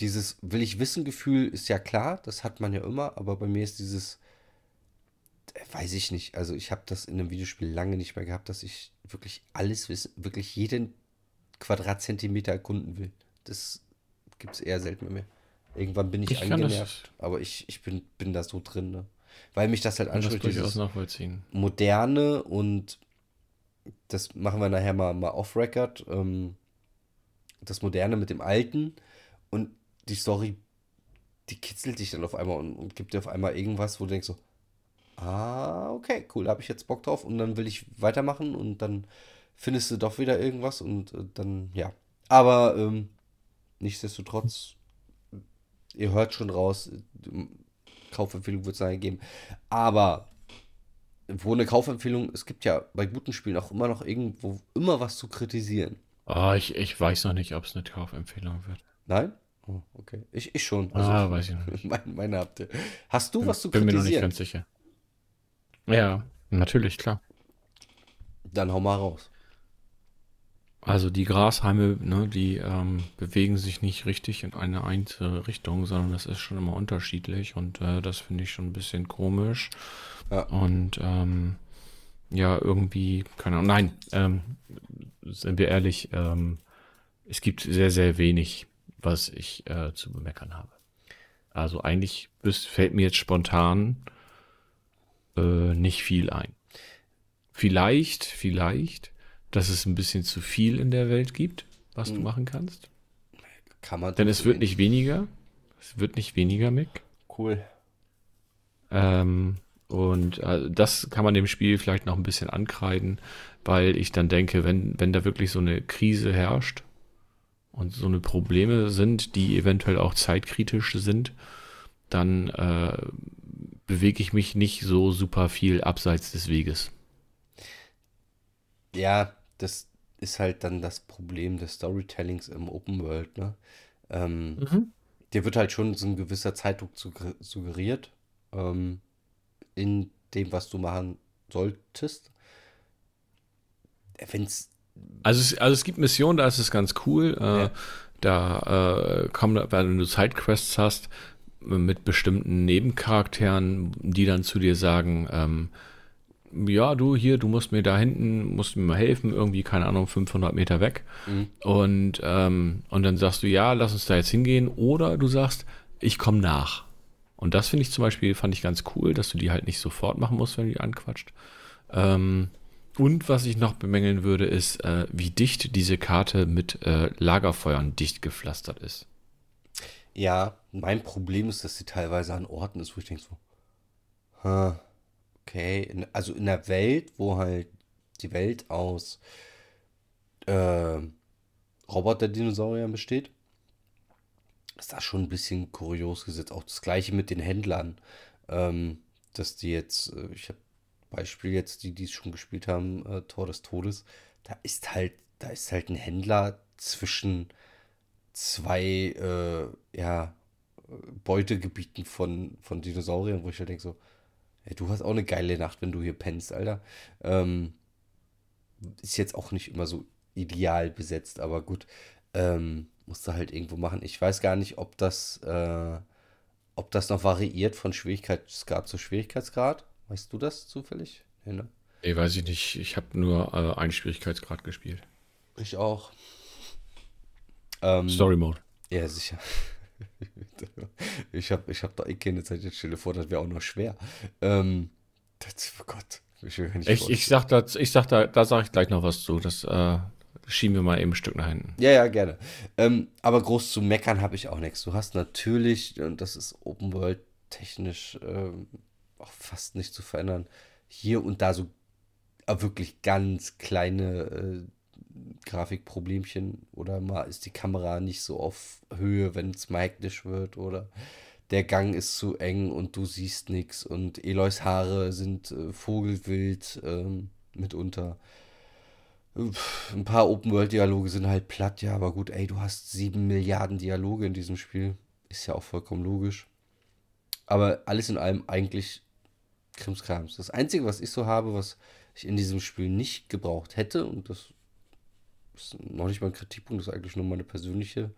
dieses will ich wissen Gefühl ist ja klar, das hat man ja immer, aber bei mir ist dieses, weiß ich nicht, also ich habe das in einem Videospiel lange nicht mehr gehabt, dass ich wirklich alles wissen, wirklich jeden Quadratzentimeter erkunden will. Das gibt es eher selten bei mir. Irgendwann bin ich, Ich angenervt, aber ich, ich bin, bin da so drin, ne? Weil mich das halt Kann das anspricht, durchaus nachvollziehen. Moderne und das machen wir nachher mal, mal off-Record, ähm, das Moderne mit dem Alten und die Story, die kitzelt dich dann auf einmal und, und gibt dir auf einmal irgendwas, wo du denkst so, ah, okay, cool, da habe ich jetzt Bock drauf und dann will ich weitermachen und dann findest du doch wieder irgendwas und äh, dann, ja. Aber ähm, nichtsdestotrotz, ihr hört schon raus, äh, Kaufempfehlung wird es nachher geben. Aber wo eine Kaufempfehlung, es gibt ja bei guten Spielen auch immer noch irgendwo immer was zu kritisieren. Ah, ich, ich weiß noch nicht, ob es eine Kaufempfehlung wird. Nein? Oh, okay. Ich, ich schon. Ah, weiß ich noch nicht. Meine, meine habt ihr. Hast du was zu Bin mir noch nicht kritisieren? ganz sicher. Ja, natürlich, klar. Dann hau mal raus. Also die Grashalme, ne, die ähm, bewegen sich nicht richtig in eine einzige Richtung, sondern das ist schon immer unterschiedlich und äh, das finde ich schon ein bisschen komisch. Ja. Und ähm, ja, irgendwie, keine Ahnung, nein, ähm, sind wir ehrlich, ähm, es gibt sehr, sehr wenig, was ich äh, zu bemeckern habe. Also eigentlich fällt mir jetzt spontan äh, nicht viel ein. Vielleicht, vielleicht, dass es ein bisschen zu viel in der Welt gibt, was du machen kannst. Kann man Denn es wird nicht weniger. Es wird nicht weniger, Mick. Cool. Ähm, und äh, das kann man dem Spiel vielleicht noch ein bisschen ankreiden, weil ich dann denke, wenn, wenn da wirklich so eine Krise herrscht und so eine Probleme sind, die eventuell auch zeitkritisch sind, dann äh, bewege ich mich nicht so super viel abseits des Weges. Ja, das ist halt dann das Problem des Storytellings im Open World, ne? Ähm, dir wird halt schon so ein gewisser Zeitdruck sugger- suggeriert, ähm, in dem, was du machen solltest. Wenn es Also es, also es gibt Missionen, da ist es ganz cool. Äh, Ja. Da äh, kommen, wenn du Sidequests hast mit bestimmten Nebencharakteren, die dann zu dir sagen, ähm, ja, du hier, du musst mir da hinten, musst mir mal helfen, irgendwie, keine Ahnung, 500 Meter weg. Und, ähm, und dann sagst du, ja, lass uns da jetzt hingehen. Oder du sagst, ich komme nach. Und das finde ich zum Beispiel, fand ich ganz cool, dass du die halt nicht sofort machen musst, wenn du die anquatscht. Ähm, und was ich noch bemängeln würde, ist, äh, wie dicht diese Karte mit äh, Lagerfeuern dicht gepflastert ist. Ja, mein Problem ist, dass sie teilweise an Orten ist, wo ich denke so, huh, okay, also in der Welt, wo halt die Welt aus äh, Roboter-Dinosauriern besteht, ist das schon ein bisschen kurios gesetzt. Auch das gleiche mit den Händlern, ähm, dass die jetzt, äh, ich habe Beispiel jetzt, die, die es schon gespielt haben, äh, Tor des Todes, da ist halt, da ist halt ein Händler zwischen zwei äh, ja, Beutegebieten von, von Dinosauriern, wo ich halt denke so, ey, du hast auch eine geile Nacht, wenn du hier pennst, Alter. Ähm, ist jetzt auch nicht immer so ideal besetzt, aber gut, ähm, musst du halt irgendwo machen. Ich weiß gar nicht, ob das, äh, ob das noch variiert von Schwierigkeitsgrad zu Schwierigkeitsgrad. Weißt du das zufällig? Nee, ne? Nee, weiß ich nicht. Ich habe nur äh, einen Schwierigkeitsgrad gespielt. Ich auch. Ähm, Story Mode. Ja, sicher. Ich habe ich hab da eh keine Zeit, jetzt stell dir vor, das wäre auch noch schwer. Ähm, das, oh Gott, ich Ich, ich sag da, ich sag da, da sage ich gleich noch was zu. Das äh, schieben wir mal eben ein Stück nach hinten. Ja, ja, gerne. Ähm, aber groß zu meckern habe ich auch nichts. Du hast natürlich, und das ist Open World technisch ähm, auch fast nicht zu verändern, hier und da so äh, wirklich ganz kleine äh, Grafikproblemchen oder mal ist die Kamera nicht so auf Höhe, wenn es mal hektisch wird oder der Gang ist zu eng und du siehst nichts und Eloys Haare sind äh, vogelwild ähm, mitunter. Pff, Ein paar Open-World-Dialoge sind halt platt, ja, aber gut, ey, du hast sieben Milliarden Dialoge in diesem Spiel. Ist ja auch vollkommen logisch. Aber alles in allem eigentlich Krimskrams. Das Einzige, was ich so habe, was ich in diesem Spiel nicht gebraucht hätte, und das ist noch nicht mal ein Kritikpunkt, das ist eigentlich nur meine persönliche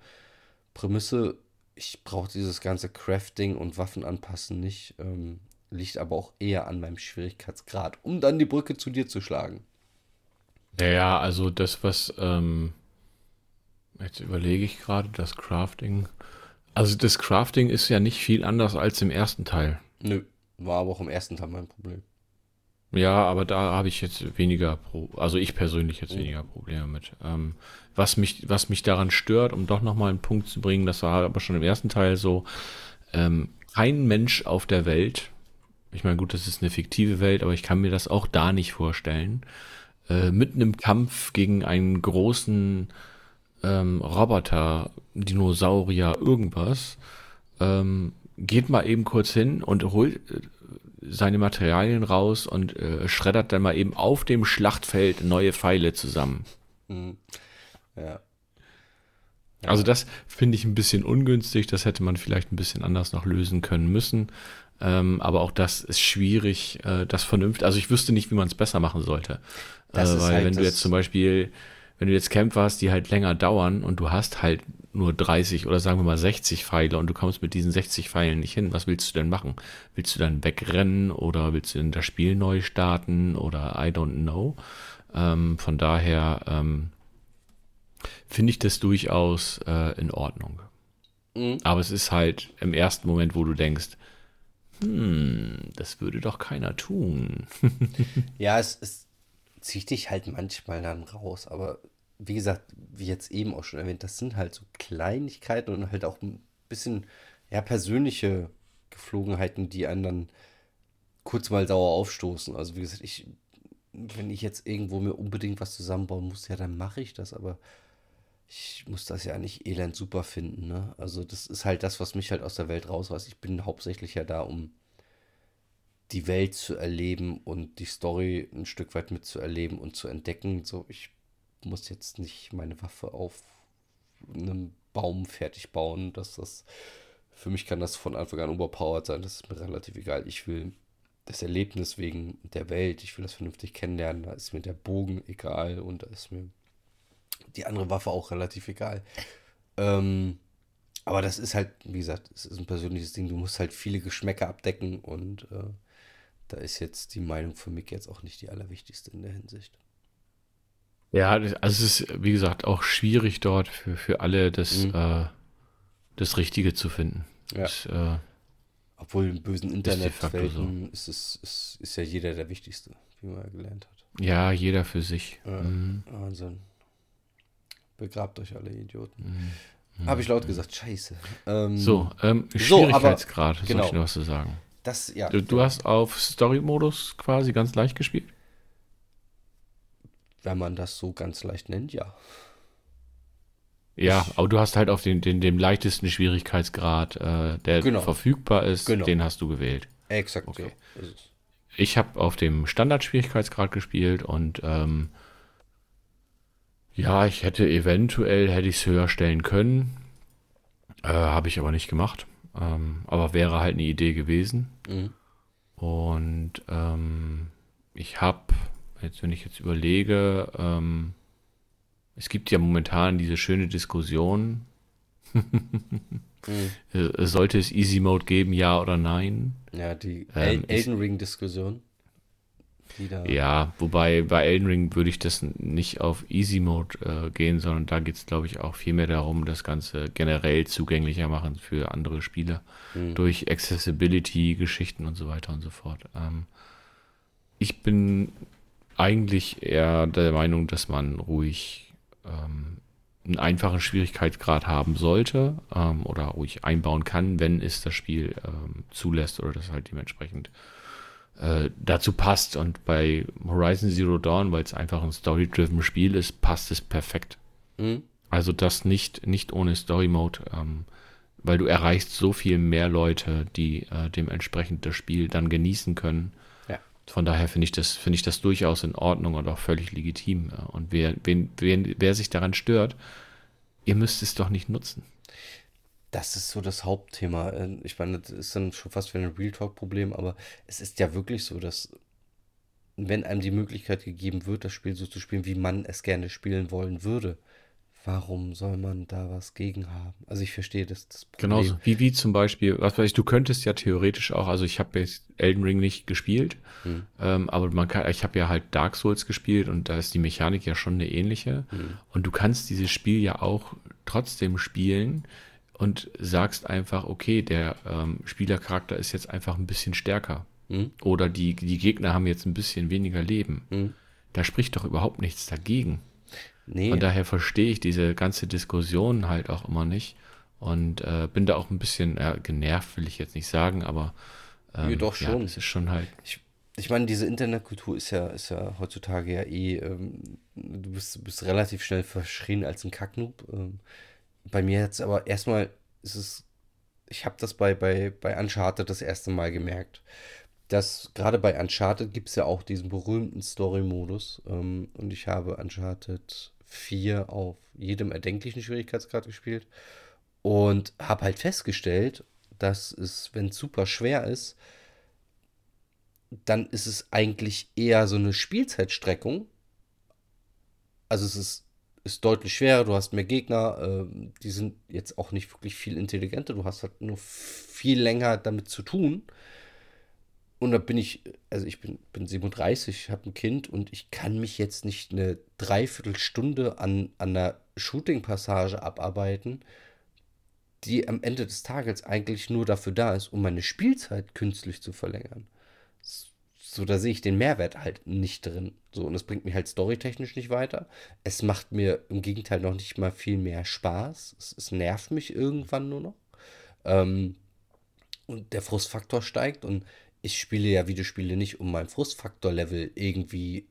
Prämisse. Ich brauche dieses ganze Crafting und Waffen anpassen nicht. Ähm, liegt aber auch eher an meinem Schwierigkeitsgrad, um dann die Brücke zu dir zu schlagen. Ja, ja, also das, was, ähm, jetzt überlege ich gerade, das Crafting, Also das Crafting ist ja nicht viel anders als im ersten Teil. Nö, war aber auch im ersten Teil mein Problem. Ja, aber da habe ich jetzt weniger, Pro also ich persönlich jetzt weniger Probleme mit. Ähm, was mich, was mich daran stört, um doch nochmal einen Punkt zu bringen, das war aber schon im ersten Teil so, ähm, kein Mensch auf der Welt, ich meine, gut, das ist eine fiktive Welt, aber ich kann mir das auch da nicht vorstellen, äh, mitten im Kampf gegen einen großen ähm, Roboter, Dinosaurier, irgendwas, ähm, geht mal eben kurz hin und holt seine Materialien raus und äh, schreddert dann mal eben auf dem Schlachtfeld neue Pfeile zusammen. Mhm. Ja. Also das finde ich ein bisschen ungünstig. Das hätte man vielleicht ein bisschen anders noch lösen können müssen. Ähm, aber auch das ist schwierig, äh, das vernünftig. Also ich wüsste nicht, wie man es besser machen sollte. Äh, weil halt wenn du jetzt zum Beispiel, wenn du jetzt Kämpfe hast, die halt länger dauern und du hast halt nur 30 oder sagen wir mal 60 Pfeile und du kommst mit diesen 60 Pfeilen nicht hin, was willst du denn machen? Willst du dann wegrennen oder willst du denn das Spiel neu starten oder I don't know? Ähm, von daher ähm, finde ich das durchaus äh, in Ordnung. Mhm. Aber es ist halt im ersten Moment, wo du denkst, hm, das würde doch keiner tun. ja, es, es zieht dich halt manchmal dann raus, aber wie gesagt, wie jetzt eben auch schon erwähnt, das sind halt so Kleinigkeiten und halt auch ein bisschen ja, persönliche Geflogenheiten, die einen dann kurz mal sauer aufstoßen. Also wie gesagt, ich, wenn ich jetzt irgendwo mir unbedingt was zusammenbauen muss, ja, dann mache ich das, aber ich muss das ja nicht elend super finden. Ne? Also das ist halt das, was mich halt aus der Welt rausreißt. Ich bin hauptsächlich ja da, um die Welt zu erleben und die Story ein Stück weit mitzuerleben und zu entdecken. So, ich muss jetzt nicht meine Waffe auf einem Baum fertig bauen. Dass das, für mich kann das von Anfang an überpowered sein. Das ist mir relativ egal. Ich will das Erlebnis wegen der Welt, ich will das vernünftig kennenlernen. Da ist mir der Bogen egal und da ist mir die andere Waffe auch relativ egal. Ähm, aber das ist halt, wie gesagt, es ist ein persönliches Ding. Du musst halt viele Geschmäcker abdecken und äh, da ist jetzt die Meinung für mich jetzt auch nicht die allerwichtigste in der Hinsicht. Ja, also es ist, wie gesagt, auch schwierig dort für, für alle das, mhm. äh, das Richtige zu finden. Ja. Das, äh, Obwohl im bösen Internetwelten so. ist, es, ist, ist ja jeder der Wichtigste, wie man ja gelernt hat. Ja, jeder für sich. Ja, mhm. Wahnsinn. Begrabt euch alle Idioten. Mhm. Habe ich laut gesagt, scheiße. Ähm, so, ähm, Schwierigkeitsgrad, so, aber, genau. soll ich noch was zu sagen? Das, ja. Du, du hast auf Story-Modus quasi ganz leicht gespielt? Wenn man das so ganz leicht nennt, ja. Ja, aber du hast halt auf den, den, den leichtesten Schwierigkeitsgrad, äh, der genau. verfügbar ist, genau. den hast du gewählt. Exakt, okay. So ich habe auf dem Standard-Schwierigkeitsgrad gespielt und ähm, ja, ich hätte eventuell, hätte ich es höher stellen können. Äh, habe ich aber nicht gemacht. Ähm, aber wäre halt eine Idee gewesen. Mhm. Und ähm, ich habe jetzt, wenn ich jetzt überlege, ähm, es gibt ja momentan diese schöne Diskussion, mhm. Sollte es Easy Mode geben, ja oder nein? Ja, die ähm, Elden Ring-Diskussion. Ja, wobei bei Elden Ring würde ich das nicht auf Easy Mode äh, gehen, sondern da geht es, glaube ich, auch viel mehr darum, das Ganze generell zugänglicher machen für andere Spieler mhm. durch Accessibility, Geschichten und so weiter und so fort. Ähm, ich bin eigentlich eher der Meinung, dass man ruhig ähm, einen einfachen Schwierigkeitsgrad haben sollte ähm, oder ruhig einbauen kann, wenn es das Spiel ähm, zulässt oder das halt dementsprechend äh, dazu passt. Und bei Horizon Zero Dawn, weil es einfach ein story-driven Spiel ist, passt es perfekt. Mhm. Also das nicht, nicht ohne Story-Mode, ähm, weil du erreichst so viel mehr Leute, die äh, dementsprechend das Spiel dann genießen können von daher finde ich, das, find ich das durchaus in Ordnung und auch völlig legitim. Und wer, wen, wen, wer sich daran stört, ihr müsst es doch nicht nutzen. Das ist so das Hauptthema. Äh, ich meine, das ist dann schon fast wieder ein Real Talk-Problem, aber es ist ja wirklich so, dass wenn einem die Möglichkeit gegeben wird, das Spiel so zu spielen, wie man es gerne spielen wollen würde, warum soll man da was gegen haben? Also ich verstehe das, das Problem. Genauso, wie, wie zum Beispiel, was weiß ich, du könntest ja theoretisch auch, also ich habe jetzt Elden Ring nicht gespielt, hm. ähm, aber man kann, ich habe ja halt Dark Souls gespielt und da ist die Mechanik ja schon eine ähnliche. Hm. Und du kannst dieses Spiel ja auch trotzdem spielen, und sagst einfach, okay, der ähm, Spielercharakter ist jetzt einfach ein bisschen stärker. Hm? Oder die, die Gegner haben jetzt ein bisschen weniger Leben. Hm? Da spricht doch überhaupt nichts dagegen. Nee, Von daher verstehe ich diese ganze Diskussion halt auch immer nicht. Und äh, bin da auch ein bisschen äh, genervt, will ich jetzt nicht sagen, aber ähm, Nee, doch Ja, schon. das ist schon halt. ich, ich meine, diese Internetkultur ist ja, ist ja heutzutage ja eh, ähm, du bist, bist relativ schnell verschrien als ein Kacknoob. Ähm, bei mir jetzt aber erstmal ist es, ich habe das bei, bei, bei Uncharted das erste Mal gemerkt, dass gerade bei Uncharted gibt es ja auch diesen berühmten Story-Modus ähm, und ich habe Uncharted 4 auf jedem erdenklichen Schwierigkeitsgrad gespielt und habe halt festgestellt, dass es, wenn es super schwer ist, dann ist es eigentlich eher so eine Spielzeitstreckung. Also es ist, ist deutlich schwerer, du hast mehr Gegner, ähm, die sind jetzt auch nicht wirklich viel intelligenter, du hast halt nur viel länger damit zu tun. Und da bin ich, also ich bin, bin 37, habe ein Kind und ich kann mich jetzt nicht eine Dreiviertelstunde an, an einer Shooting-Passage abarbeiten, die am Ende des Tages eigentlich nur dafür da ist, um meine Spielzeit künstlich zu verlängern. So, da sehe ich den Mehrwert halt nicht drin. So, und es bringt mich halt storytechnisch nicht weiter. Es macht mir im Gegenteil noch nicht mal viel mehr Spaß. Es, es nervt mich irgendwann nur noch. Ähm, und der Frustfaktor steigt und ich spiele ja Videospiele nicht, um mein Frustfaktor-Level irgendwie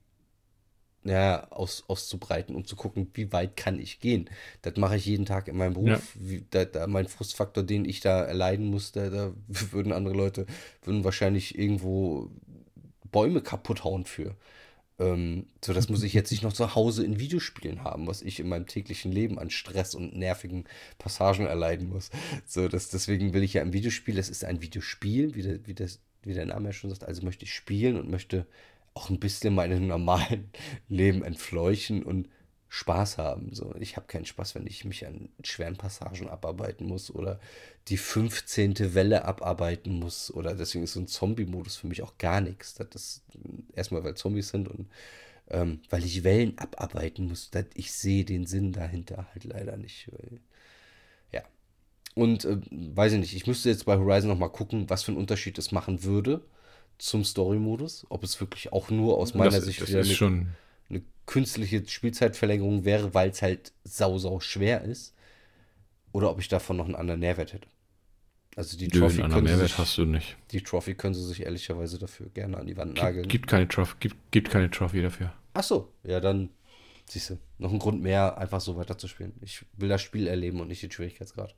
ja, aus, auszubreiten, um zu gucken, wie weit kann ich gehen. Das mache ich jeden Tag in meinem Beruf. Ja. Wie, da, da, mein Frustfaktor, den ich da erleiden muss, da, da würden andere Leute, würden wahrscheinlich irgendwo Bäume kaputt hauen für. Ähm, so, das muss ich jetzt nicht noch zu Hause in Videospielen haben, was ich in meinem täglichen Leben an Stress und nervigen Passagen erleiden muss. So, das, deswegen will ich ja im Videospiel, es ist ein Videospiel, wie der, wie, das, wie der Name ja schon sagt, also möchte ich spielen und möchte auch ein bisschen meinem normalen Leben entfleuchen und Spaß haben. So, ich habe keinen Spaß, wenn ich mich an schweren Passagen abarbeiten muss oder die 15. Welle abarbeiten muss. Oder deswegen ist so ein Zombie-Modus für mich auch gar nichts. Das ist erstmal, weil Zombies sind und ähm, weil ich Wellen abarbeiten muss. Das, ich sehe den Sinn dahinter halt leider nicht. Weil. Und äh, weiß ich nicht, ich müsste jetzt bei Horizon nochmal gucken, was für einen Unterschied es machen würde zum Story-Modus. Ob es wirklich auch nur aus meiner das, Sicht das wieder ist eine schon. eine künstliche Spielzeitverlängerung wäre, weil es halt sau, sau schwer ist. Oder ob ich davon noch einen anderen Nährwert hätte. Also die Nö, Trophy, einen können anderen Mehrwert sich, hast du nicht. die Trophy können sie sich ehrlicherweise dafür gerne an die Wand nageln. Gibt, gibt keine Trophy, gibt, gibt keine Trophy dafür. Ach so, ja, dann siehst du, noch ein Grund mehr, einfach so weiterzuspielen. Ich will das Spiel erleben und nicht den Schwierigkeitsgrad.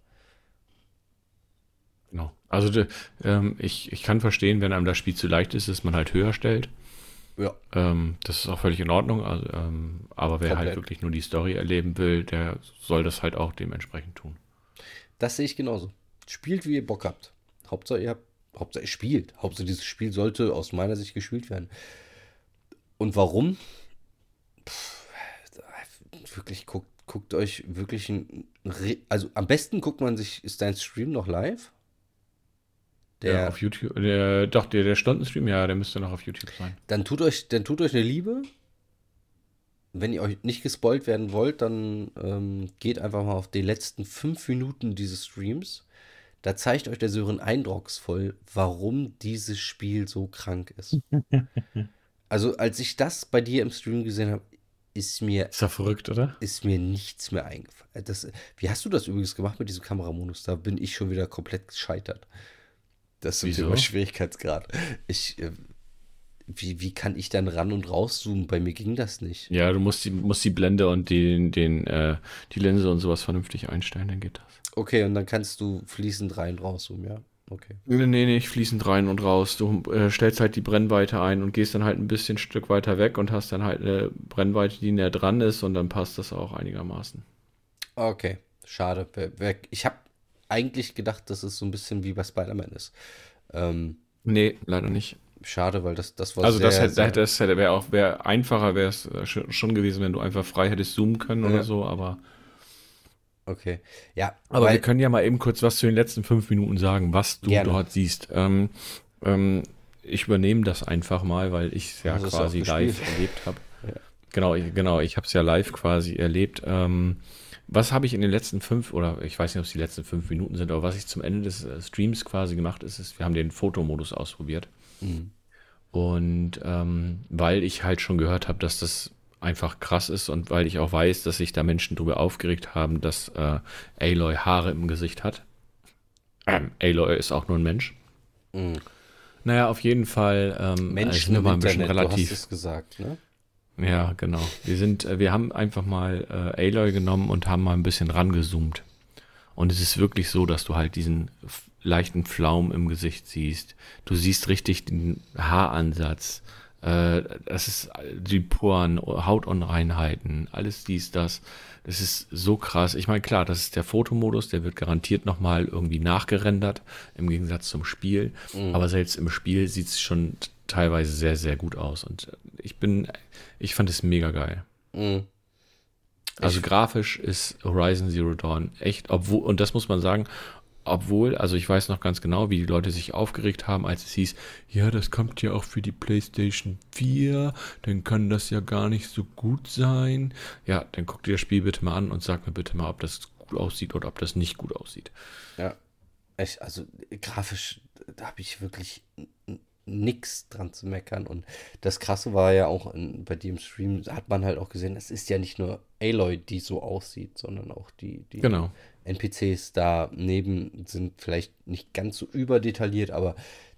Genau. Also de, ähm, ich, ich kann verstehen, wenn einem das Spiel zu leicht ist, dass man halt höher stellt. Ja, Ähm, das ist auch völlig in Ordnung. Also, ähm, aber wer Komplett. halt wirklich nur die Story erleben will, der soll das halt auch dementsprechend tun. das sehe ich genauso. Spielt, wie ihr Bock habt. Hauptsache, ihr habt, Hauptsache, ihr spielt. Hauptsache, dieses Spiel sollte aus meiner Sicht gespielt werden. Und warum? Pff, wirklich, guckt, guckt euch wirklich ein, Re- also am besten guckt man sich, ist dein Stream noch live? Der Der, auf YouTube, der, doch, der, der Stundenstream, ja, der müsste noch auf YouTube sein. dann tut euch, dann tut euch eine Liebe. Wenn ihr euch nicht gespoilt werden wollt, dann ähm, geht einfach mal auf die letzten fünf Minuten dieses Streams. Da zeigt euch der Sören eindrucksvoll, warum dieses Spiel so krank ist. Also, als ich das bei dir im Stream gesehen habe, ist mir, Ist doch verrückt, oder? ist mir nichts mehr eingefallen. Das, wie hast du das übrigens gemacht mit diesem Kameramodus? Da bin ich schon wieder komplett gescheitert. Das zum Wieso? Thema Schwierigkeitsgrad. Ich, äh, wie, wie kann ich dann ran und rauszoomen? Bei mir ging das nicht. Ja, du musst die, musst die Blende und den, den, äh, die Linse und sowas vernünftig einstellen, dann geht das. Okay, und dann kannst du fließend rein rauszoomen, ja? Okay. Nee, nee, nicht fließend rein und raus. Du äh, stellst halt die Brennweite ein und gehst dann halt ein bisschen Stück weiter weg und hast dann halt eine Brennweite, die näher dran ist und dann passt das auch einigermaßen. Okay, schade. Ich habe eigentlich gedacht, dass es so ein bisschen wie bei Spider-Man ist. Ähm, Nee, leider nicht. schade, weil das, das war Also sehr, das hätte, sehr, das hätte wäre auch wär einfacher wäre es äh, schon gewesen, wenn du einfach frei hättest zoomen können Ja. oder so, aber Okay. Ja, aber wir können ja mal eben kurz was zu den letzten fünf Minuten sagen, was du Gerne. dort siehst. Ähm, ähm, ich übernehme das einfach mal, weil ich es ja es quasi live erlebt habe. Ja. Genau, ich, genau, ich habe es ja live quasi erlebt. Ähm, was habe ich in den letzten fünf, oder ich weiß nicht, ob es die letzten fünf Minuten sind, aber was ich zum Ende des äh, Streams quasi gemacht ist, ist, wir haben den Fotomodus ausprobiert. Mhm. Und ähm, weil ich halt schon gehört habe, dass das einfach krass ist und weil ich auch weiß, dass sich da Menschen darüber aufgeregt haben, dass äh, Aloy Haare im Gesicht hat. Ähm, Aloy ist auch nur ein Mensch. Mhm. Naja, auf jeden Fall. Ähm, Menschen mal ein bisschen Internet, relativ. Du hast es gesagt, ne? Ja, genau. Wir sind, äh, wir haben einfach mal äh, Aloy genommen und haben mal ein bisschen rangezoomt. Und es ist wirklich so, dass du halt diesen leichten Flaum im Gesicht siehst. Du siehst richtig den Haaransatz. Äh, das ist die Poren, Hautunreinheiten, alles dies, das. Das ist so krass. Ich meine, klar, das ist der Fotomodus, der wird garantiert nochmal irgendwie nachgerendert, im Gegensatz zum Spiel. Mhm. Aber selbst im Spiel sieht es schon teilweise sehr, sehr gut aus. Und ich bin, ich fand es mega geil. Mhm. Also ich grafisch ist Horizon Zero Dawn echt, obwohl, und das muss man sagen, obwohl, also ich weiß noch ganz genau, wie die Leute sich aufgeregt haben, als es hieß, ja, das kommt ja auch für die PlayStation 4, dann kann das ja gar nicht so gut sein. Ja, dann guck dir das Spiel bitte mal an und sag mir bitte mal, ob das gut aussieht oder ob das nicht gut aussieht. Ja, echt, also grafisch, da habe ich wirklich nichts dran zu meckern. Und das Krasse war ja auch in, bei dem Stream, hat man halt auch gesehen, es ist ja nicht nur Aloy, die so aussieht, sondern auch die, die genau. NPCs daneben sind vielleicht nicht ganz so überdetailliert, aber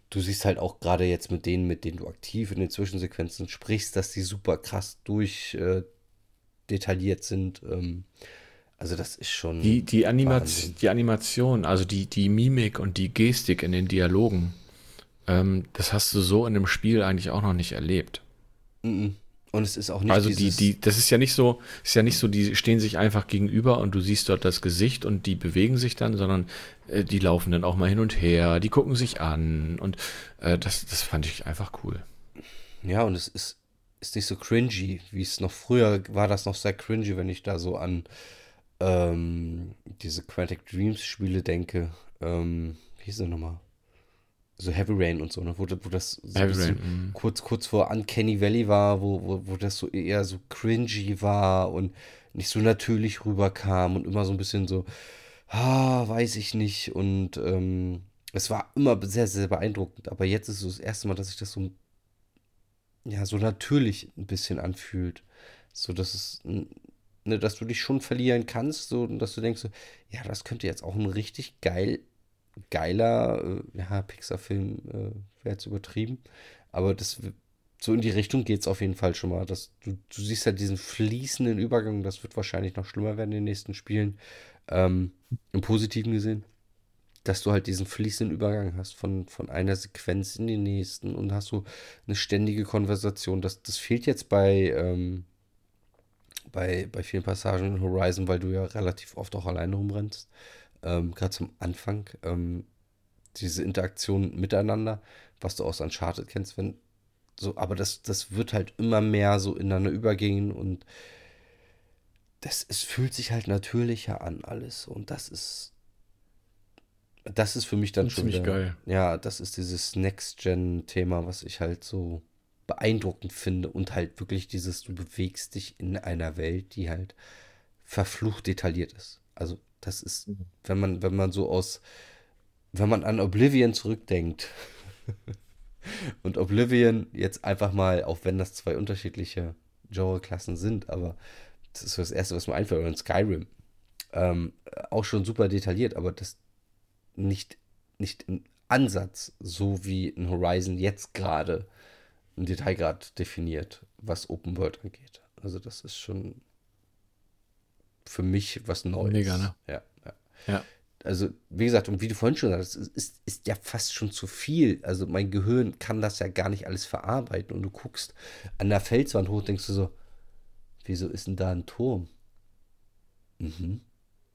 du siehst halt auch gerade jetzt mit denen, mit denen du aktiv in den Zwischensequenzen sprichst, dass die super krass durch äh, detailliert sind. Ähm, also das ist schon. Die, die, Animation, die Animation, also die, die Mimik und die Gestik in den Dialogen, ähm, das hast du so in einem Spiel eigentlich auch noch nicht erlebt. Mm Und es ist auch nicht Also die, die, das ist ja nicht so, ist ja nicht so, die stehen sich einfach gegenüber und du siehst dort das Gesicht und die bewegen sich dann, sondern äh, die laufen dann auch mal hin und her, die gucken sich an und äh, das, das fand ich einfach cool. Ja, und es ist, ist nicht so cringy, wie es noch früher war, das noch sehr cringy, wenn ich da so an ähm, diese Quantic Dreams Spiele denke. Ähm, wie hieß er nochmal? So Heavy Rain und so, ne? wo, wo das so Rain, mhm. kurz, kurz vor Uncanny Valley war, wo, wo, wo das so eher so cringy war und nicht so natürlich rüberkam und immer so ein bisschen so, ah, weiß ich nicht. Und ähm, es war immer sehr, sehr beeindruckend. Aber jetzt ist es das erste Mal, dass sich das so, ja, so natürlich ein bisschen anfühlt. So, dass es, ne, dass du dich schon verlieren kannst, so, dass du denkst, so, ja, das könnte jetzt auch ein richtig geil geiler, äh, ja, Pixar-Film äh, wäre jetzt übertrieben, aber das so in die Richtung geht es auf jeden Fall schon mal. Das, du, du siehst ja diesen fließenden Übergang, das wird wahrscheinlich noch schlimmer werden in den nächsten Spielen. Ähm, Im Positiven gesehen, dass du halt diesen fließenden Übergang hast von, von einer Sequenz in die nächsten und hast so eine ständige Konversation. Das, das fehlt jetzt bei, ähm, bei, bei vielen Passagen in Horizon, weil du ja relativ oft auch alleine rumrennst ähm, gerade zum Anfang, ähm, diese Interaktion miteinander, was du aus Uncharted kennst, wenn so, aber das, das wird halt immer mehr so ineinander übergehen und das, es fühlt sich halt natürlicher an, alles. Und das ist, das ist für mich dann schon ziemlich geil. Ja, das ist dieses Next-Gen-Thema, was ich halt so beeindruckend finde und halt wirklich dieses, du bewegst dich in einer Welt, die halt verflucht detailliert ist. Also das ist, wenn man, wenn man so aus, wenn man an Oblivion zurückdenkt und Oblivion jetzt einfach mal, auch wenn das zwei unterschiedliche Genre-Klassen sind, aber das ist das Erste, was mir einfällt, oder in Skyrim, ähm, auch schon super detailliert, aber das nicht, nicht im Ansatz, so wie in Horizon jetzt gerade ein Detailgrad definiert, was Open World angeht. Also das ist schon für mich was Neues. Mega, ne? Ja, ja. ja. Also, wie gesagt, und wie du vorhin schon sagst, es ist, ist ja fast schon zu viel. Also, mein Gehirn kann das ja gar nicht alles verarbeiten. Und du guckst an der Felswand hoch, denkst du so, wieso ist denn da ein Turm? Mhm.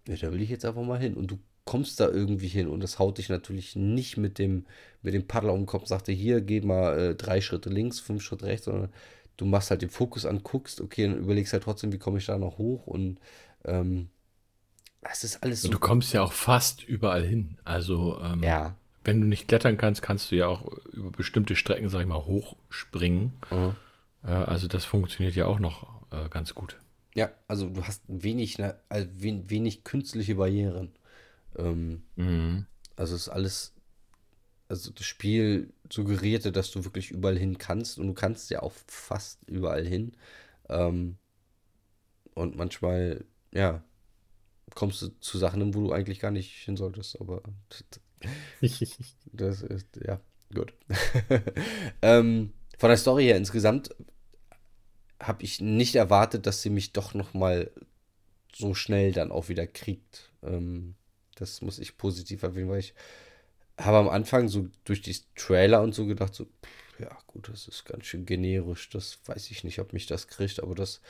Ja, da will ich jetzt einfach mal hin. Und du kommst da irgendwie hin und das haut dich natürlich nicht mit dem, mit dem Paddler um den Kopf, sagte, hier, geh mal äh, drei Schritte links, fünf Schritte rechts, sondern du machst halt den Fokus an, guckst, okay, dann überlegst halt trotzdem, wie komme ich da noch hoch und ähm, das ist alles so. Du kommst ja auch fast überall hin. Also, ähm, ja. wenn du nicht klettern kannst, kannst du ja auch über bestimmte Strecken, sag ich mal, hochspringen. Mhm. Äh, also, das funktioniert ja auch noch äh, ganz gut. Ja, also du hast wenig, ne, also wenig künstliche Barrieren. Ähm, mhm. Also es ist alles, also das Spiel suggerierte, dass du wirklich überall hin kannst und du kannst ja auch fast überall hin. Ähm, und manchmal, ja, kommst du zu Sachen, wo du eigentlich gar nicht hin solltest, aber das ist, ja, gut. ähm, von der Story her insgesamt habe ich nicht erwartet, dass sie mich doch noch mal so schnell dann auch wieder kriegt. Ähm, das muss ich positiv erwähnen, weil ich habe am Anfang so durch die Trailer und so gedacht, so, ja gut, das ist ganz schön generisch, das weiß ich nicht, ob mich das kriegt, aber das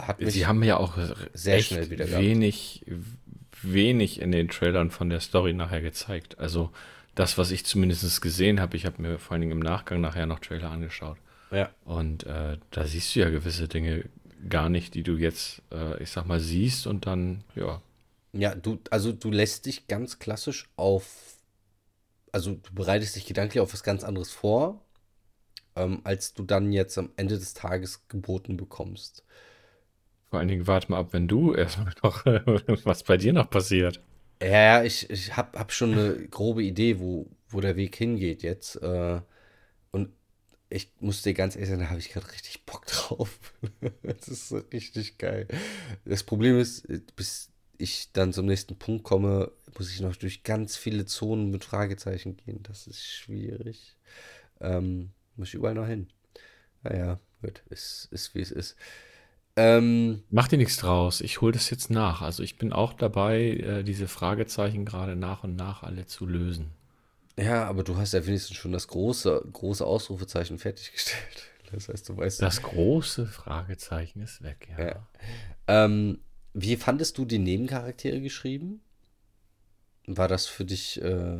hat mich Sie haben ja auch sehr schnell wieder wenig, wenig in den Trailern von der Story nachher gezeigt. Also das, was ich zumindest gesehen habe, ich habe mir vor allen Dingen im Nachgang nachher noch Trailer angeschaut. Ja. Und äh, da siehst du ja gewisse Dinge gar nicht, die du jetzt, äh, ich sag mal, siehst und dann, ja. Ja, du, also du lässt dich ganz klassisch auf, also du bereitest dich gedanklich auf was ganz anderes vor, ähm, als du dann jetzt am Ende des Tages geboten bekommst. Vor allen Dingen warte mal ab, wenn du erstmal noch, was bei dir noch passiert. Ja, ich, ich habe hab schon eine grobe Idee, wo, wo der Weg hingeht jetzt. Äh, und ich muss dir ganz ehrlich sagen, da habe ich gerade richtig Bock drauf. das ist so richtig geil. Das Problem ist, bis ich dann zum nächsten Punkt komme, muss ich noch durch ganz viele Zonen mit Fragezeichen gehen. Das ist schwierig. Ähm, muss ich überall noch hin. Naja, gut, ist, ist wie es ist. Ähm, Mach dir nichts draus. Ich hole das jetzt nach. Also ich bin auch dabei, äh, diese Fragezeichen gerade nach und nach alle zu lösen. Ja, aber du hast ja wenigstens schon das große, große Ausrufezeichen fertiggestellt. Das heißt, du weißt. Das große Fragezeichen ist weg, ja. ja. Ähm, wie fandest du die Nebencharaktere geschrieben? War das für dich, äh,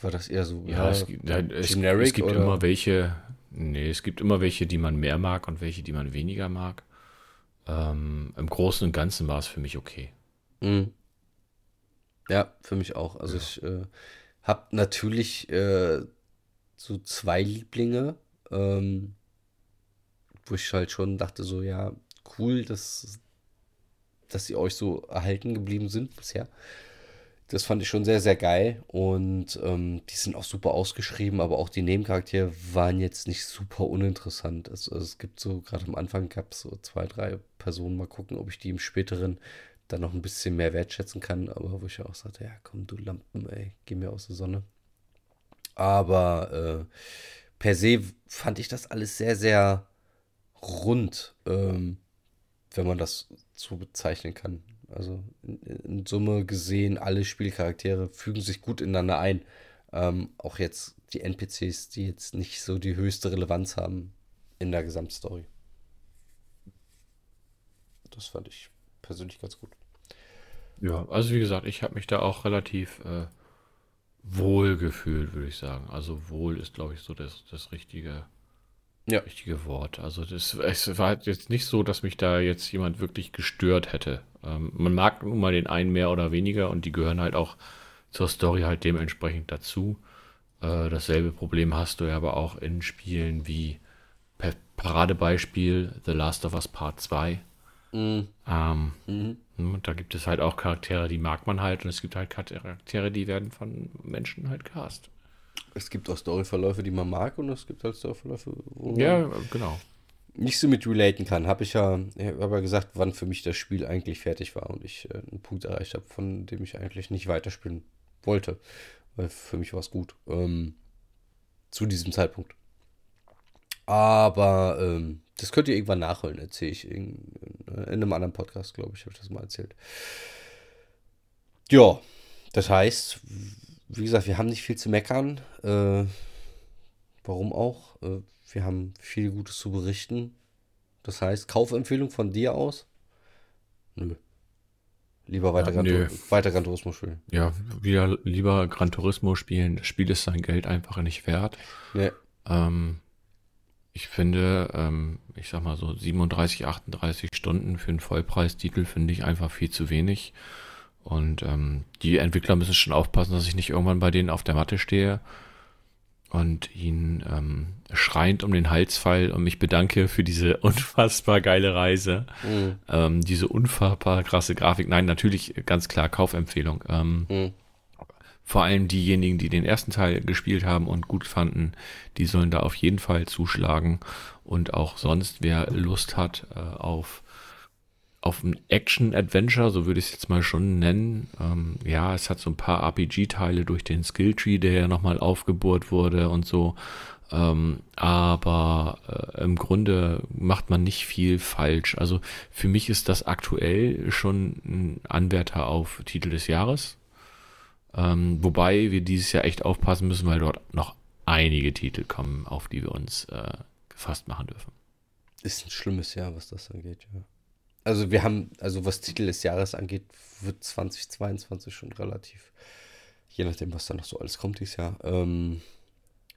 war das eher so ja, ja es, gibt, es, es gibt immer welche, nee, es gibt immer welche, die man mehr mag und welche, die man weniger mag. Ähm, Im Großen und Ganzen war es für mich okay. Mhm. Ja, für mich auch. Also ja. ich äh, habe natürlich äh, so zwei Lieblinge, ähm, wo ich halt schon dachte, so ja, cool, dass, dass sie euch so erhalten geblieben sind bisher. Das fand ich schon sehr, sehr geil. Und ähm, die sind auch super ausgeschrieben, aber auch die Nebencharaktere waren jetzt nicht super uninteressant. Also es gibt so, gerade am Anfang gab es so zwei, drei Personen. Mal gucken, ob ich die im späteren dann noch ein bisschen mehr wertschätzen kann. Aber wo ich auch sagte, ja komm, du Lampen, ey, geh mir aus der Sonne. Aber äh, per se fand ich das alles sehr, sehr rund, ähm, wenn man das so bezeichnen kann. Also in, Summe gesehen, alle Spielcharaktere fügen sich gut ineinander ein. Ähm, auch jetzt die NPCs, die jetzt nicht so die höchste Relevanz haben in der Gesamtstory. Das fand ich persönlich ganz gut. Ja, also wie gesagt, ich habe mich da auch relativ äh, wohl gefühlt, würde ich sagen. Also wohl ist, glaube ich, so das, das richtige ja. richtige Wort. Also das, es war jetzt nicht so, dass mich da jetzt jemand wirklich gestört hätte. Ähm, man mag nun mal den einen mehr oder weniger und die gehören halt auch zur Story halt dementsprechend dazu. Äh, dasselbe Problem hast du ja aber auch in Spielen wie Paradebeispiel The Last of Us Part 2. Mhm. Ähm, mhm. Ne, da gibt es halt auch Charaktere, die mag man halt und es gibt halt Charaktere, die werden von Menschen halt cast. Es gibt auch Storyverläufe, die man mag und es gibt halt Storyverläufe, wo man ja, genau. nicht so mit relaten kann. Habe ich ja, habe ja gesagt, wann für mich das Spiel eigentlich fertig war und ich äh, einen Punkt erreicht habe, von dem ich eigentlich nicht weiterspielen wollte. Weil für mich war es gut. Ähm, zu diesem Zeitpunkt. Aber ähm, das könnt ihr irgendwann nachholen, erzähle ich in, in, einem anderen Podcast, glaube ich, habe ich das mal erzählt. Ja, das heißt, wie gesagt, wir haben nicht viel zu meckern. Äh, warum auch? Äh, wir haben viel Gutes zu berichten. Das heißt, Kaufempfehlung von dir aus? Nö. Lieber weiter, ja, Gran, weiter Gran Turismo spielen. Ja, wieder lieber Gran Turismo spielen. Das Spiel ist sein Geld einfach nicht wert. Nee. Ähm, ich finde, ähm, ich sag mal so 37, 38 Stunden für einen Vollpreistitel finde ich einfach viel zu wenig. Und ähm, die Entwickler müssen schon aufpassen, dass ich nicht irgendwann bei denen auf der Matte stehe und ihn ähm, schreiend um den Hals fall und mich bedanke für diese unfassbar geile Reise, mhm. ähm, diese unfassbar krasse Grafik. Nein, natürlich ganz klar Kaufempfehlung. Ähm, mhm. Vor allem diejenigen, die den ersten Teil gespielt haben und gut fanden, die sollen da auf jeden Fall zuschlagen. Und auch sonst, wer Lust hat äh, auf auf ein Action-Adventure, so würde ich es jetzt mal schon nennen. Ähm, ja, es hat so ein paar RPG-Teile durch den Skilltree, der ja nochmal aufgebohrt wurde und so. Ähm, aber äh, im Grunde macht man nicht viel falsch. Also für mich ist das aktuell schon ein Anwärter auf Titel des Jahres. Ähm, wobei wir dieses Jahr echt aufpassen müssen, weil dort noch einige Titel kommen, auf die wir uns äh, gefasst machen dürfen. Ist ein schlimmes Jahr, was das angeht, ja also wir haben, also was Titel des Jahres angeht, wird 2022 schon relativ, je nachdem, was da noch so alles kommt dieses Jahr, ähm,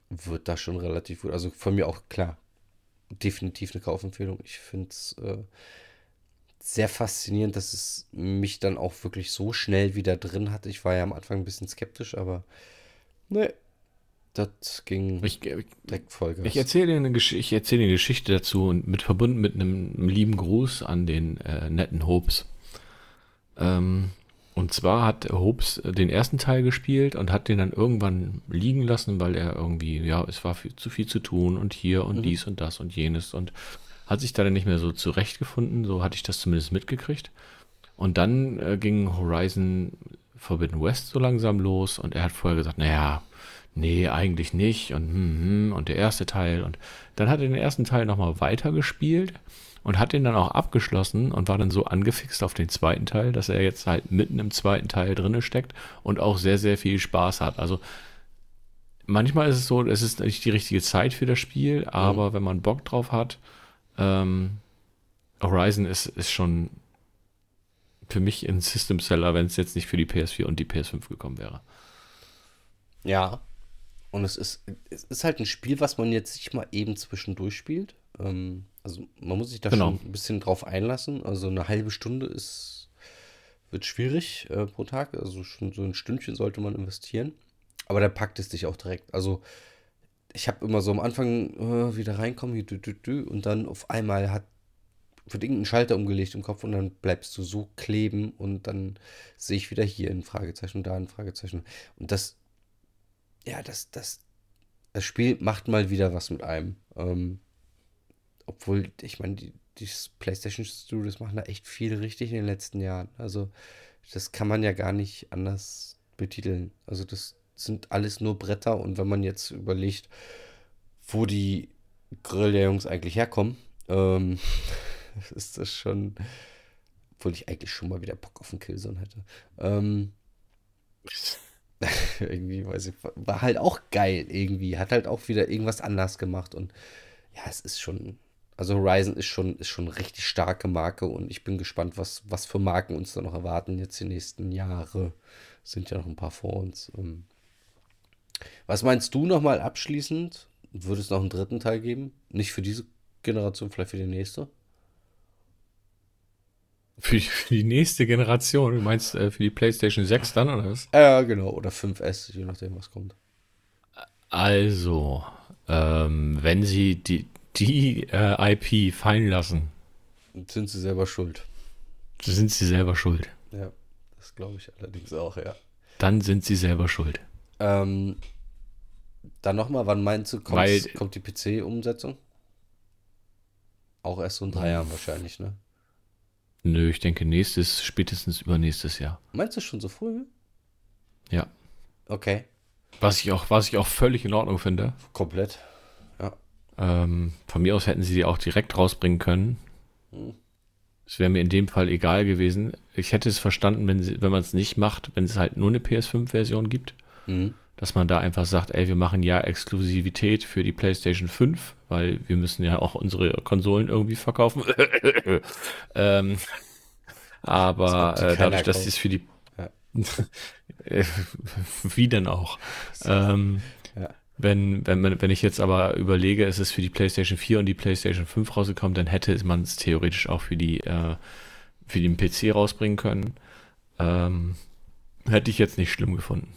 wird da schon relativ gut. Also von mir auch klar, definitiv eine Kaufempfehlung. Ich finde es äh, sehr faszinierend, dass es mich dann auch wirklich so schnell wieder drin hat. Ich war ja am Anfang ein bisschen skeptisch, aber ne, das ging ich, direkt Vollgas. Ich erzähle dir eine, Gesch ich erzähle eine Geschichte dazu und mit verbunden mit einem lieben Gruß an den äh, netten Hopes. Ähm, und zwar hat Hopes den ersten Teil gespielt und hat den dann irgendwann liegen lassen, weil er irgendwie, ja, es war viel, zu viel zu tun und hier und mhm. dies und das und jenes und hat sich da dann nicht mehr so zurechtgefunden. So hatte ich das zumindest mitgekriegt. Und dann äh, ging Horizon Forbidden West so langsam los und er hat vorher gesagt, naja, nee, eigentlich nicht und, hm, hm, und der erste Teil. Und dann hat er den ersten Teil nochmal weitergespielt und hat den dann auch abgeschlossen und war dann so angefixt auf den zweiten Teil, dass er jetzt halt mitten im zweiten Teil drinne steckt und auch sehr, sehr viel Spaß hat. Also manchmal ist es so, es ist nicht die richtige Zeit für das Spiel, aber mhm. wenn man Bock drauf hat, ähm, Horizon ist, ist schon für mich ein System Seller, wenn es jetzt nicht für die PS4 und die PS5 gekommen wäre. Ja, und es ist, es ist halt ein Spiel, was man jetzt nicht mal eben zwischendurch spielt. Ähm, also man muss sich da genau. schon ein bisschen drauf einlassen. Also eine halbe Stunde ist, wird schwierig äh, pro Tag. Also schon so ein Stündchen sollte man investieren. Aber der packt es dich auch direkt. Also ich habe immer so am Anfang äh, wieder reinkommen hier, dü, dü, dü, und dann auf einmal hat wird irgendein Schalter umgelegt im Kopf und dann bleibst du so kleben und dann sehe ich wieder hier ein Fragezeichen und da ein Fragezeichen. Und das ja, das, das, das Spiel macht mal wieder was mit einem. Ähm, obwohl, ich meine, die, die PlayStation Studios machen da echt viel richtig in den letzten Jahren. Also, das kann man ja gar nicht anders betiteln. Also, das sind alles nur Bretter und wenn man jetzt überlegt, wo die Grill der Jungs eigentlich herkommen, ähm, ist das schon, obwohl ich eigentlich schon mal wieder Bock auf einen Killzone hätte. Ähm, irgendwie, weiß ich, war halt auch geil irgendwie. Hat halt auch wieder irgendwas anders gemacht und ja, es ist schon, also Horizon ist schon, ist schon eine richtig starke Marke und ich bin gespannt, was, was für Marken uns da noch erwarten jetzt die nächsten Jahre. Sind ja noch ein paar vor uns. Ähm, was meinst du nochmal abschließend? Würde es noch einen dritten Teil geben? Nicht für diese Generation, vielleicht für die nächste? Für, für die nächste Generation, du meinst äh, für die PlayStation 6 dann, oder was? Ja, genau, oder 5S, je nachdem, was kommt. Also, ähm, wenn sie die, die äh, IP fallen lassen, sind sie selber schuld. Sind sie selber schuld. Ja, das glaube ich allerdings auch, ja. Dann sind sie selber schuld. Ähm, dann nochmal, wann meinst du, kommt, kommt die PC-Umsetzung? Auch erst so in drei Jahren wahrscheinlich, ne? Nö, ich denke nächstes, spätestens übernächstes Jahr. Meinst du schon so früh? Ja. Okay. Was ich auch, was ich auch völlig in Ordnung finde. Komplett. Ja. Ähm, von mir aus hätten sie die auch direkt rausbringen können. Hm. Es wäre mir in dem Fall egal gewesen. Ich hätte es verstanden, wenn, sie, wenn man es nicht macht, wenn es halt nur eine PS5-Version gibt. Mhm dass man da einfach sagt, ey, wir machen ja Exklusivität für die PlayStation 5, weil wir müssen ja auch unsere Konsolen irgendwie verkaufen. ähm, aber das äh, dadurch, dass es für die wie denn auch? Ähm, ja. Wenn, wenn, wenn ich jetzt aber überlege, es ist für die PlayStation 4 und die PlayStation 5 rausgekommen, dann hätte man es theoretisch auch für die äh, für den PC rausbringen können. Ähm, hätte ich jetzt nicht schlimm gefunden.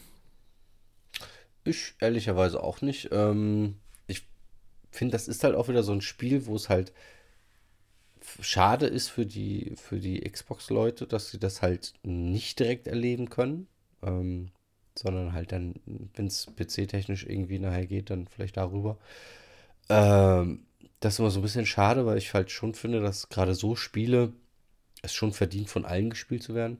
Ich ehrlicherweise auch nicht. Ähm, ich finde, das ist halt auch wieder so ein Spiel, wo es halt schade ist für die, für die Xbox-Leute, dass sie das halt nicht direkt erleben können. Ähm, sondern halt dann, wenn es PC-technisch irgendwie nachher geht, dann vielleicht darüber. Ähm, das ist immer so ein bisschen schade, weil ich halt schon finde, dass gerade so Spiele es schon verdient, von allen gespielt zu werden.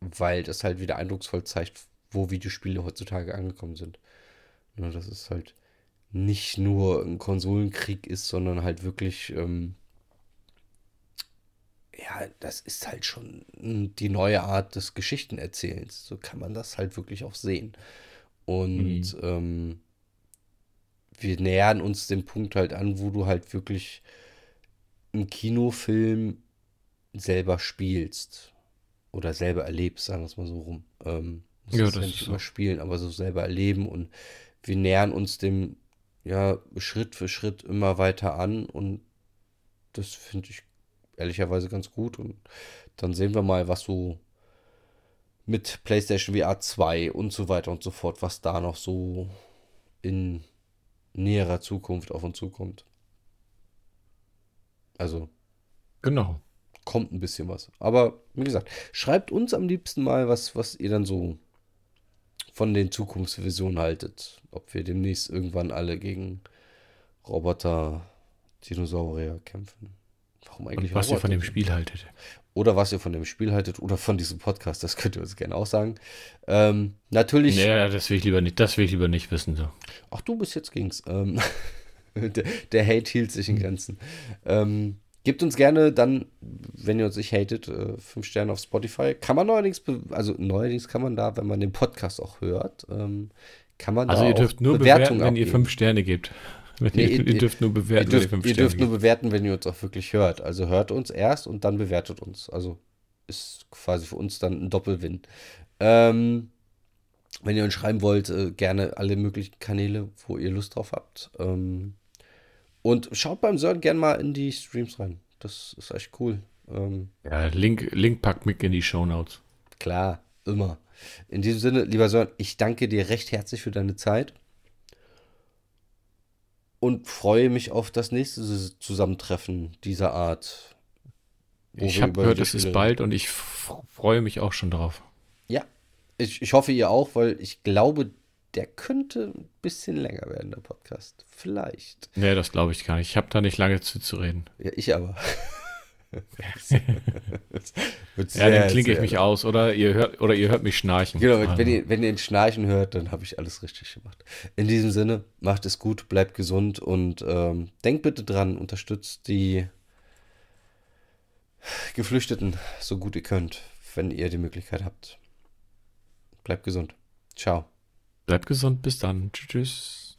Weil das halt wieder eindrucksvoll zeigt, wo Videospiele heutzutage angekommen sind. Ja, dass es halt nicht nur ein Konsolenkrieg ist, sondern halt wirklich, ähm, ja, das ist halt schon die neue Art des Geschichtenerzählens. So kann man das halt wirklich auch sehen. Und mhm. ähm, wir nähern uns dem Punkt halt an, wo du halt wirklich einen Kinofilm selber spielst oder selber erlebst, sagen wir es mal so rum. Ähm, ja, das ja nicht so. immer spielen, aber so selber erleben und wir nähern uns dem ja Schritt für Schritt immer weiter an und das finde ich ehrlicherweise ganz gut und dann sehen wir mal, was so mit PlayStation VR 2 und so weiter und so fort, was da noch so in näherer Zukunft auf uns zukommt. Also. Genau. Kommt ein bisschen was. Aber wie gesagt, schreibt uns am liebsten mal, was, was ihr dann so von den Zukunftsvisionen haltet. Ob wir demnächst irgendwann alle gegen Roboter, Dinosaurier kämpfen. Warum eigentlich? Und was Roboter? ihr von dem Spiel haltet. Oder was ihr von dem Spiel haltet oder von diesem Podcast, das könnt ihr uns gerne auch sagen. Ähm, natürlich. Nee, das will ich lieber nicht, das will ich lieber nicht wissen. So. Ach, du bist jetzt ging's. Ähm, der, der, Hate hielt sich in Grenzen. Ähm, Gebt uns gerne dann, wenn ihr uns nicht hatet, äh, fünf Sterne auf Spotify. Kann man neuerdings, also neuerdings kann man da, wenn man den Podcast auch hört, ähm, kann man also da ihr dürft nur Bewertung bewerten, wenn ihr fünf Sterne gebt. Nee, ihr, ihr, dürft nur bewerten, ihr dürft, wenn ihr, ihr dürft nur bewerten, wenn ihr uns auch wirklich hört. Also hört uns erst und dann bewertet uns. Also ist quasi für uns dann ein Doppelwin. Ähm, wenn ihr uns schreiben wollt, äh, gerne alle möglichen Kanäle, wo ihr Lust drauf habt. Ähm, und schaut beim Sören gerne mal in die Streams rein. Das ist echt cool. Ähm, ja, Link, Link packt mit in die Show Notes. Klar, immer. In diesem Sinne, lieber Sören, ich danke dir recht herzlich für deine Zeit und freue mich auf das nächste Zusammentreffen dieser Art. Ich habe gehört, es ist bald und ich freue mich auch schon drauf. Ja, ich, ich hoffe ihr auch, weil ich glaube, der könnte ein bisschen länger werden, der Podcast. Vielleicht. Nee, das glaube ich gar nicht. Ich habe da nicht lange zu, zu reden. Ja, ich aber. ja, dann klinke ich mich aus oder ihr hört oder ihr hört mich schnarchen. Genau, wenn, also. ihr, wenn ihr ihn schnarchen hört, dann habe ich alles richtig gemacht. In diesem Sinne, macht es gut, bleibt gesund und ähm, denkt bitte dran, unterstützt die Geflüchteten so gut ihr könnt, wenn ihr die Möglichkeit habt. Bleibt gesund. Ciao. Bleibt gesund, bis dann. Tschüss.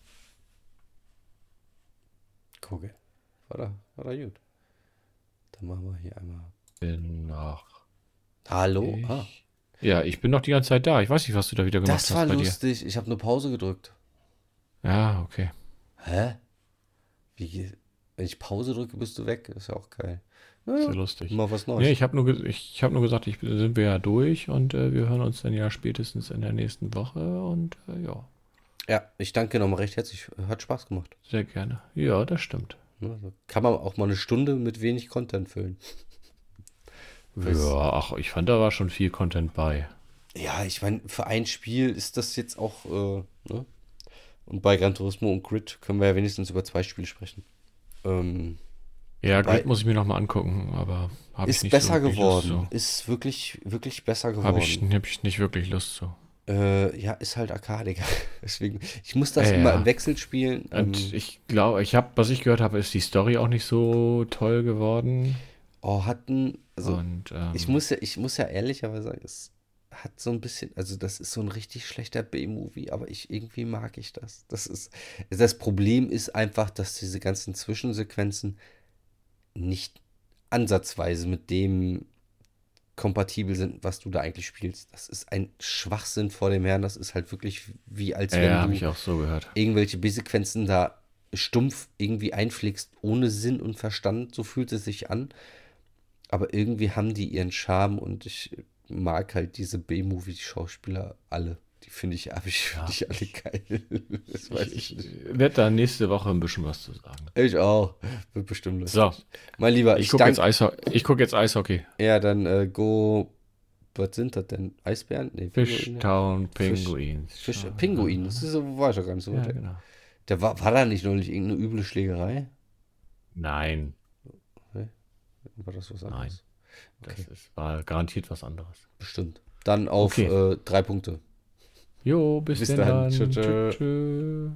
Gucke. War da, war da gut. Dann machen wir hier einmal. Bin noch. Hallo? Ah. Ja, ich bin noch die ganze Zeit da. Ich weiß nicht, was du da wieder gemacht hast. Das war lustig. Dir. Ich habe eine Pause gedrückt. Ja, okay. Hä? Wie, wenn ich Pause drücke, bist du weg. Ist ja auch geil. Naja, Sehr lustig. Mal was Neues. Nee, ich habe nur, ich hab nur gesagt, ich, sind wir ja durch und äh, wir hören uns dann ja spätestens in der nächsten Woche und äh, ja. Ja, ich danke nochmal recht herzlich. Hat Spaß gemacht. Sehr gerne. Ja, das stimmt. Also kann man auch mal eine Stunde mit wenig Content füllen. ja, ach, ich fand, da war schon viel Content bei. Ja, ich meine, für ein Spiel ist das jetzt auch, äh, ne? Und bei Gran Turismo und Grid können wir ja wenigstens über zwei Spiele sprechen. Ähm, ja, Grid muss ich mir nochmal angucken, aber habe ich nicht besser so geworden. Lust, so. Ist wirklich, wirklich besser geworden. Habe ich, hab ich nicht wirklich Lust zu. So. Äh, ja, ist halt Arcadiger. Deswegen, ich muss das äh, immer ja. im Wechsel spielen. Und ähm, ich glaube, ich habe, was ich gehört habe, ist die Story auch nicht so toll geworden. Oh, hatten, also Und, ähm, ich muss ja, ich muss ja ehrlicherweise sagen, es hat so ein bisschen, also das ist so ein richtig schlechter B-Movie, aber ich irgendwie mag ich das. Das ist, das Problem ist einfach, dass diese ganzen Zwischensequenzen nicht ansatzweise mit dem kompatibel sind, was du da eigentlich spielst. Das ist ein Schwachsinn vor dem Herrn. Das ist halt wirklich wie als wenn ja, du so irgendwelche B-Sequenzen da stumpf irgendwie einpflegst, ohne Sinn und Verstand. So fühlt es sich an. Aber irgendwie haben die ihren Charme und ich mag halt diese B-Movie-Schauspieler alle. Die finde ich, habe ich, find ich alle geil. Das weiß Ich, ich, ich nicht. werde da nächste Woche ein bisschen was zu sagen. Ich auch. Wird bestimmt lustig. So, Mein Lieber, ich ich, gucke jetzt. Eisho ich guck jetzt Eishockey. Ja, dann äh, go. Was sind das denn? Eisbären? Nee? Fishtown Fisch- Penguins. Fisch, Pinguin. Das ist so, war ich ja gar nicht so Ja, weit genau. Der war, war da nicht neulich irgendeine üble Schlägerei? Nein, War das was nein. anderes? Das ist, war garantiert was anderes. Bestimmt. Dann auf Okay. äh, drei Punkte. Jo, bis, Bis dann. tschö. Tschö, tschö.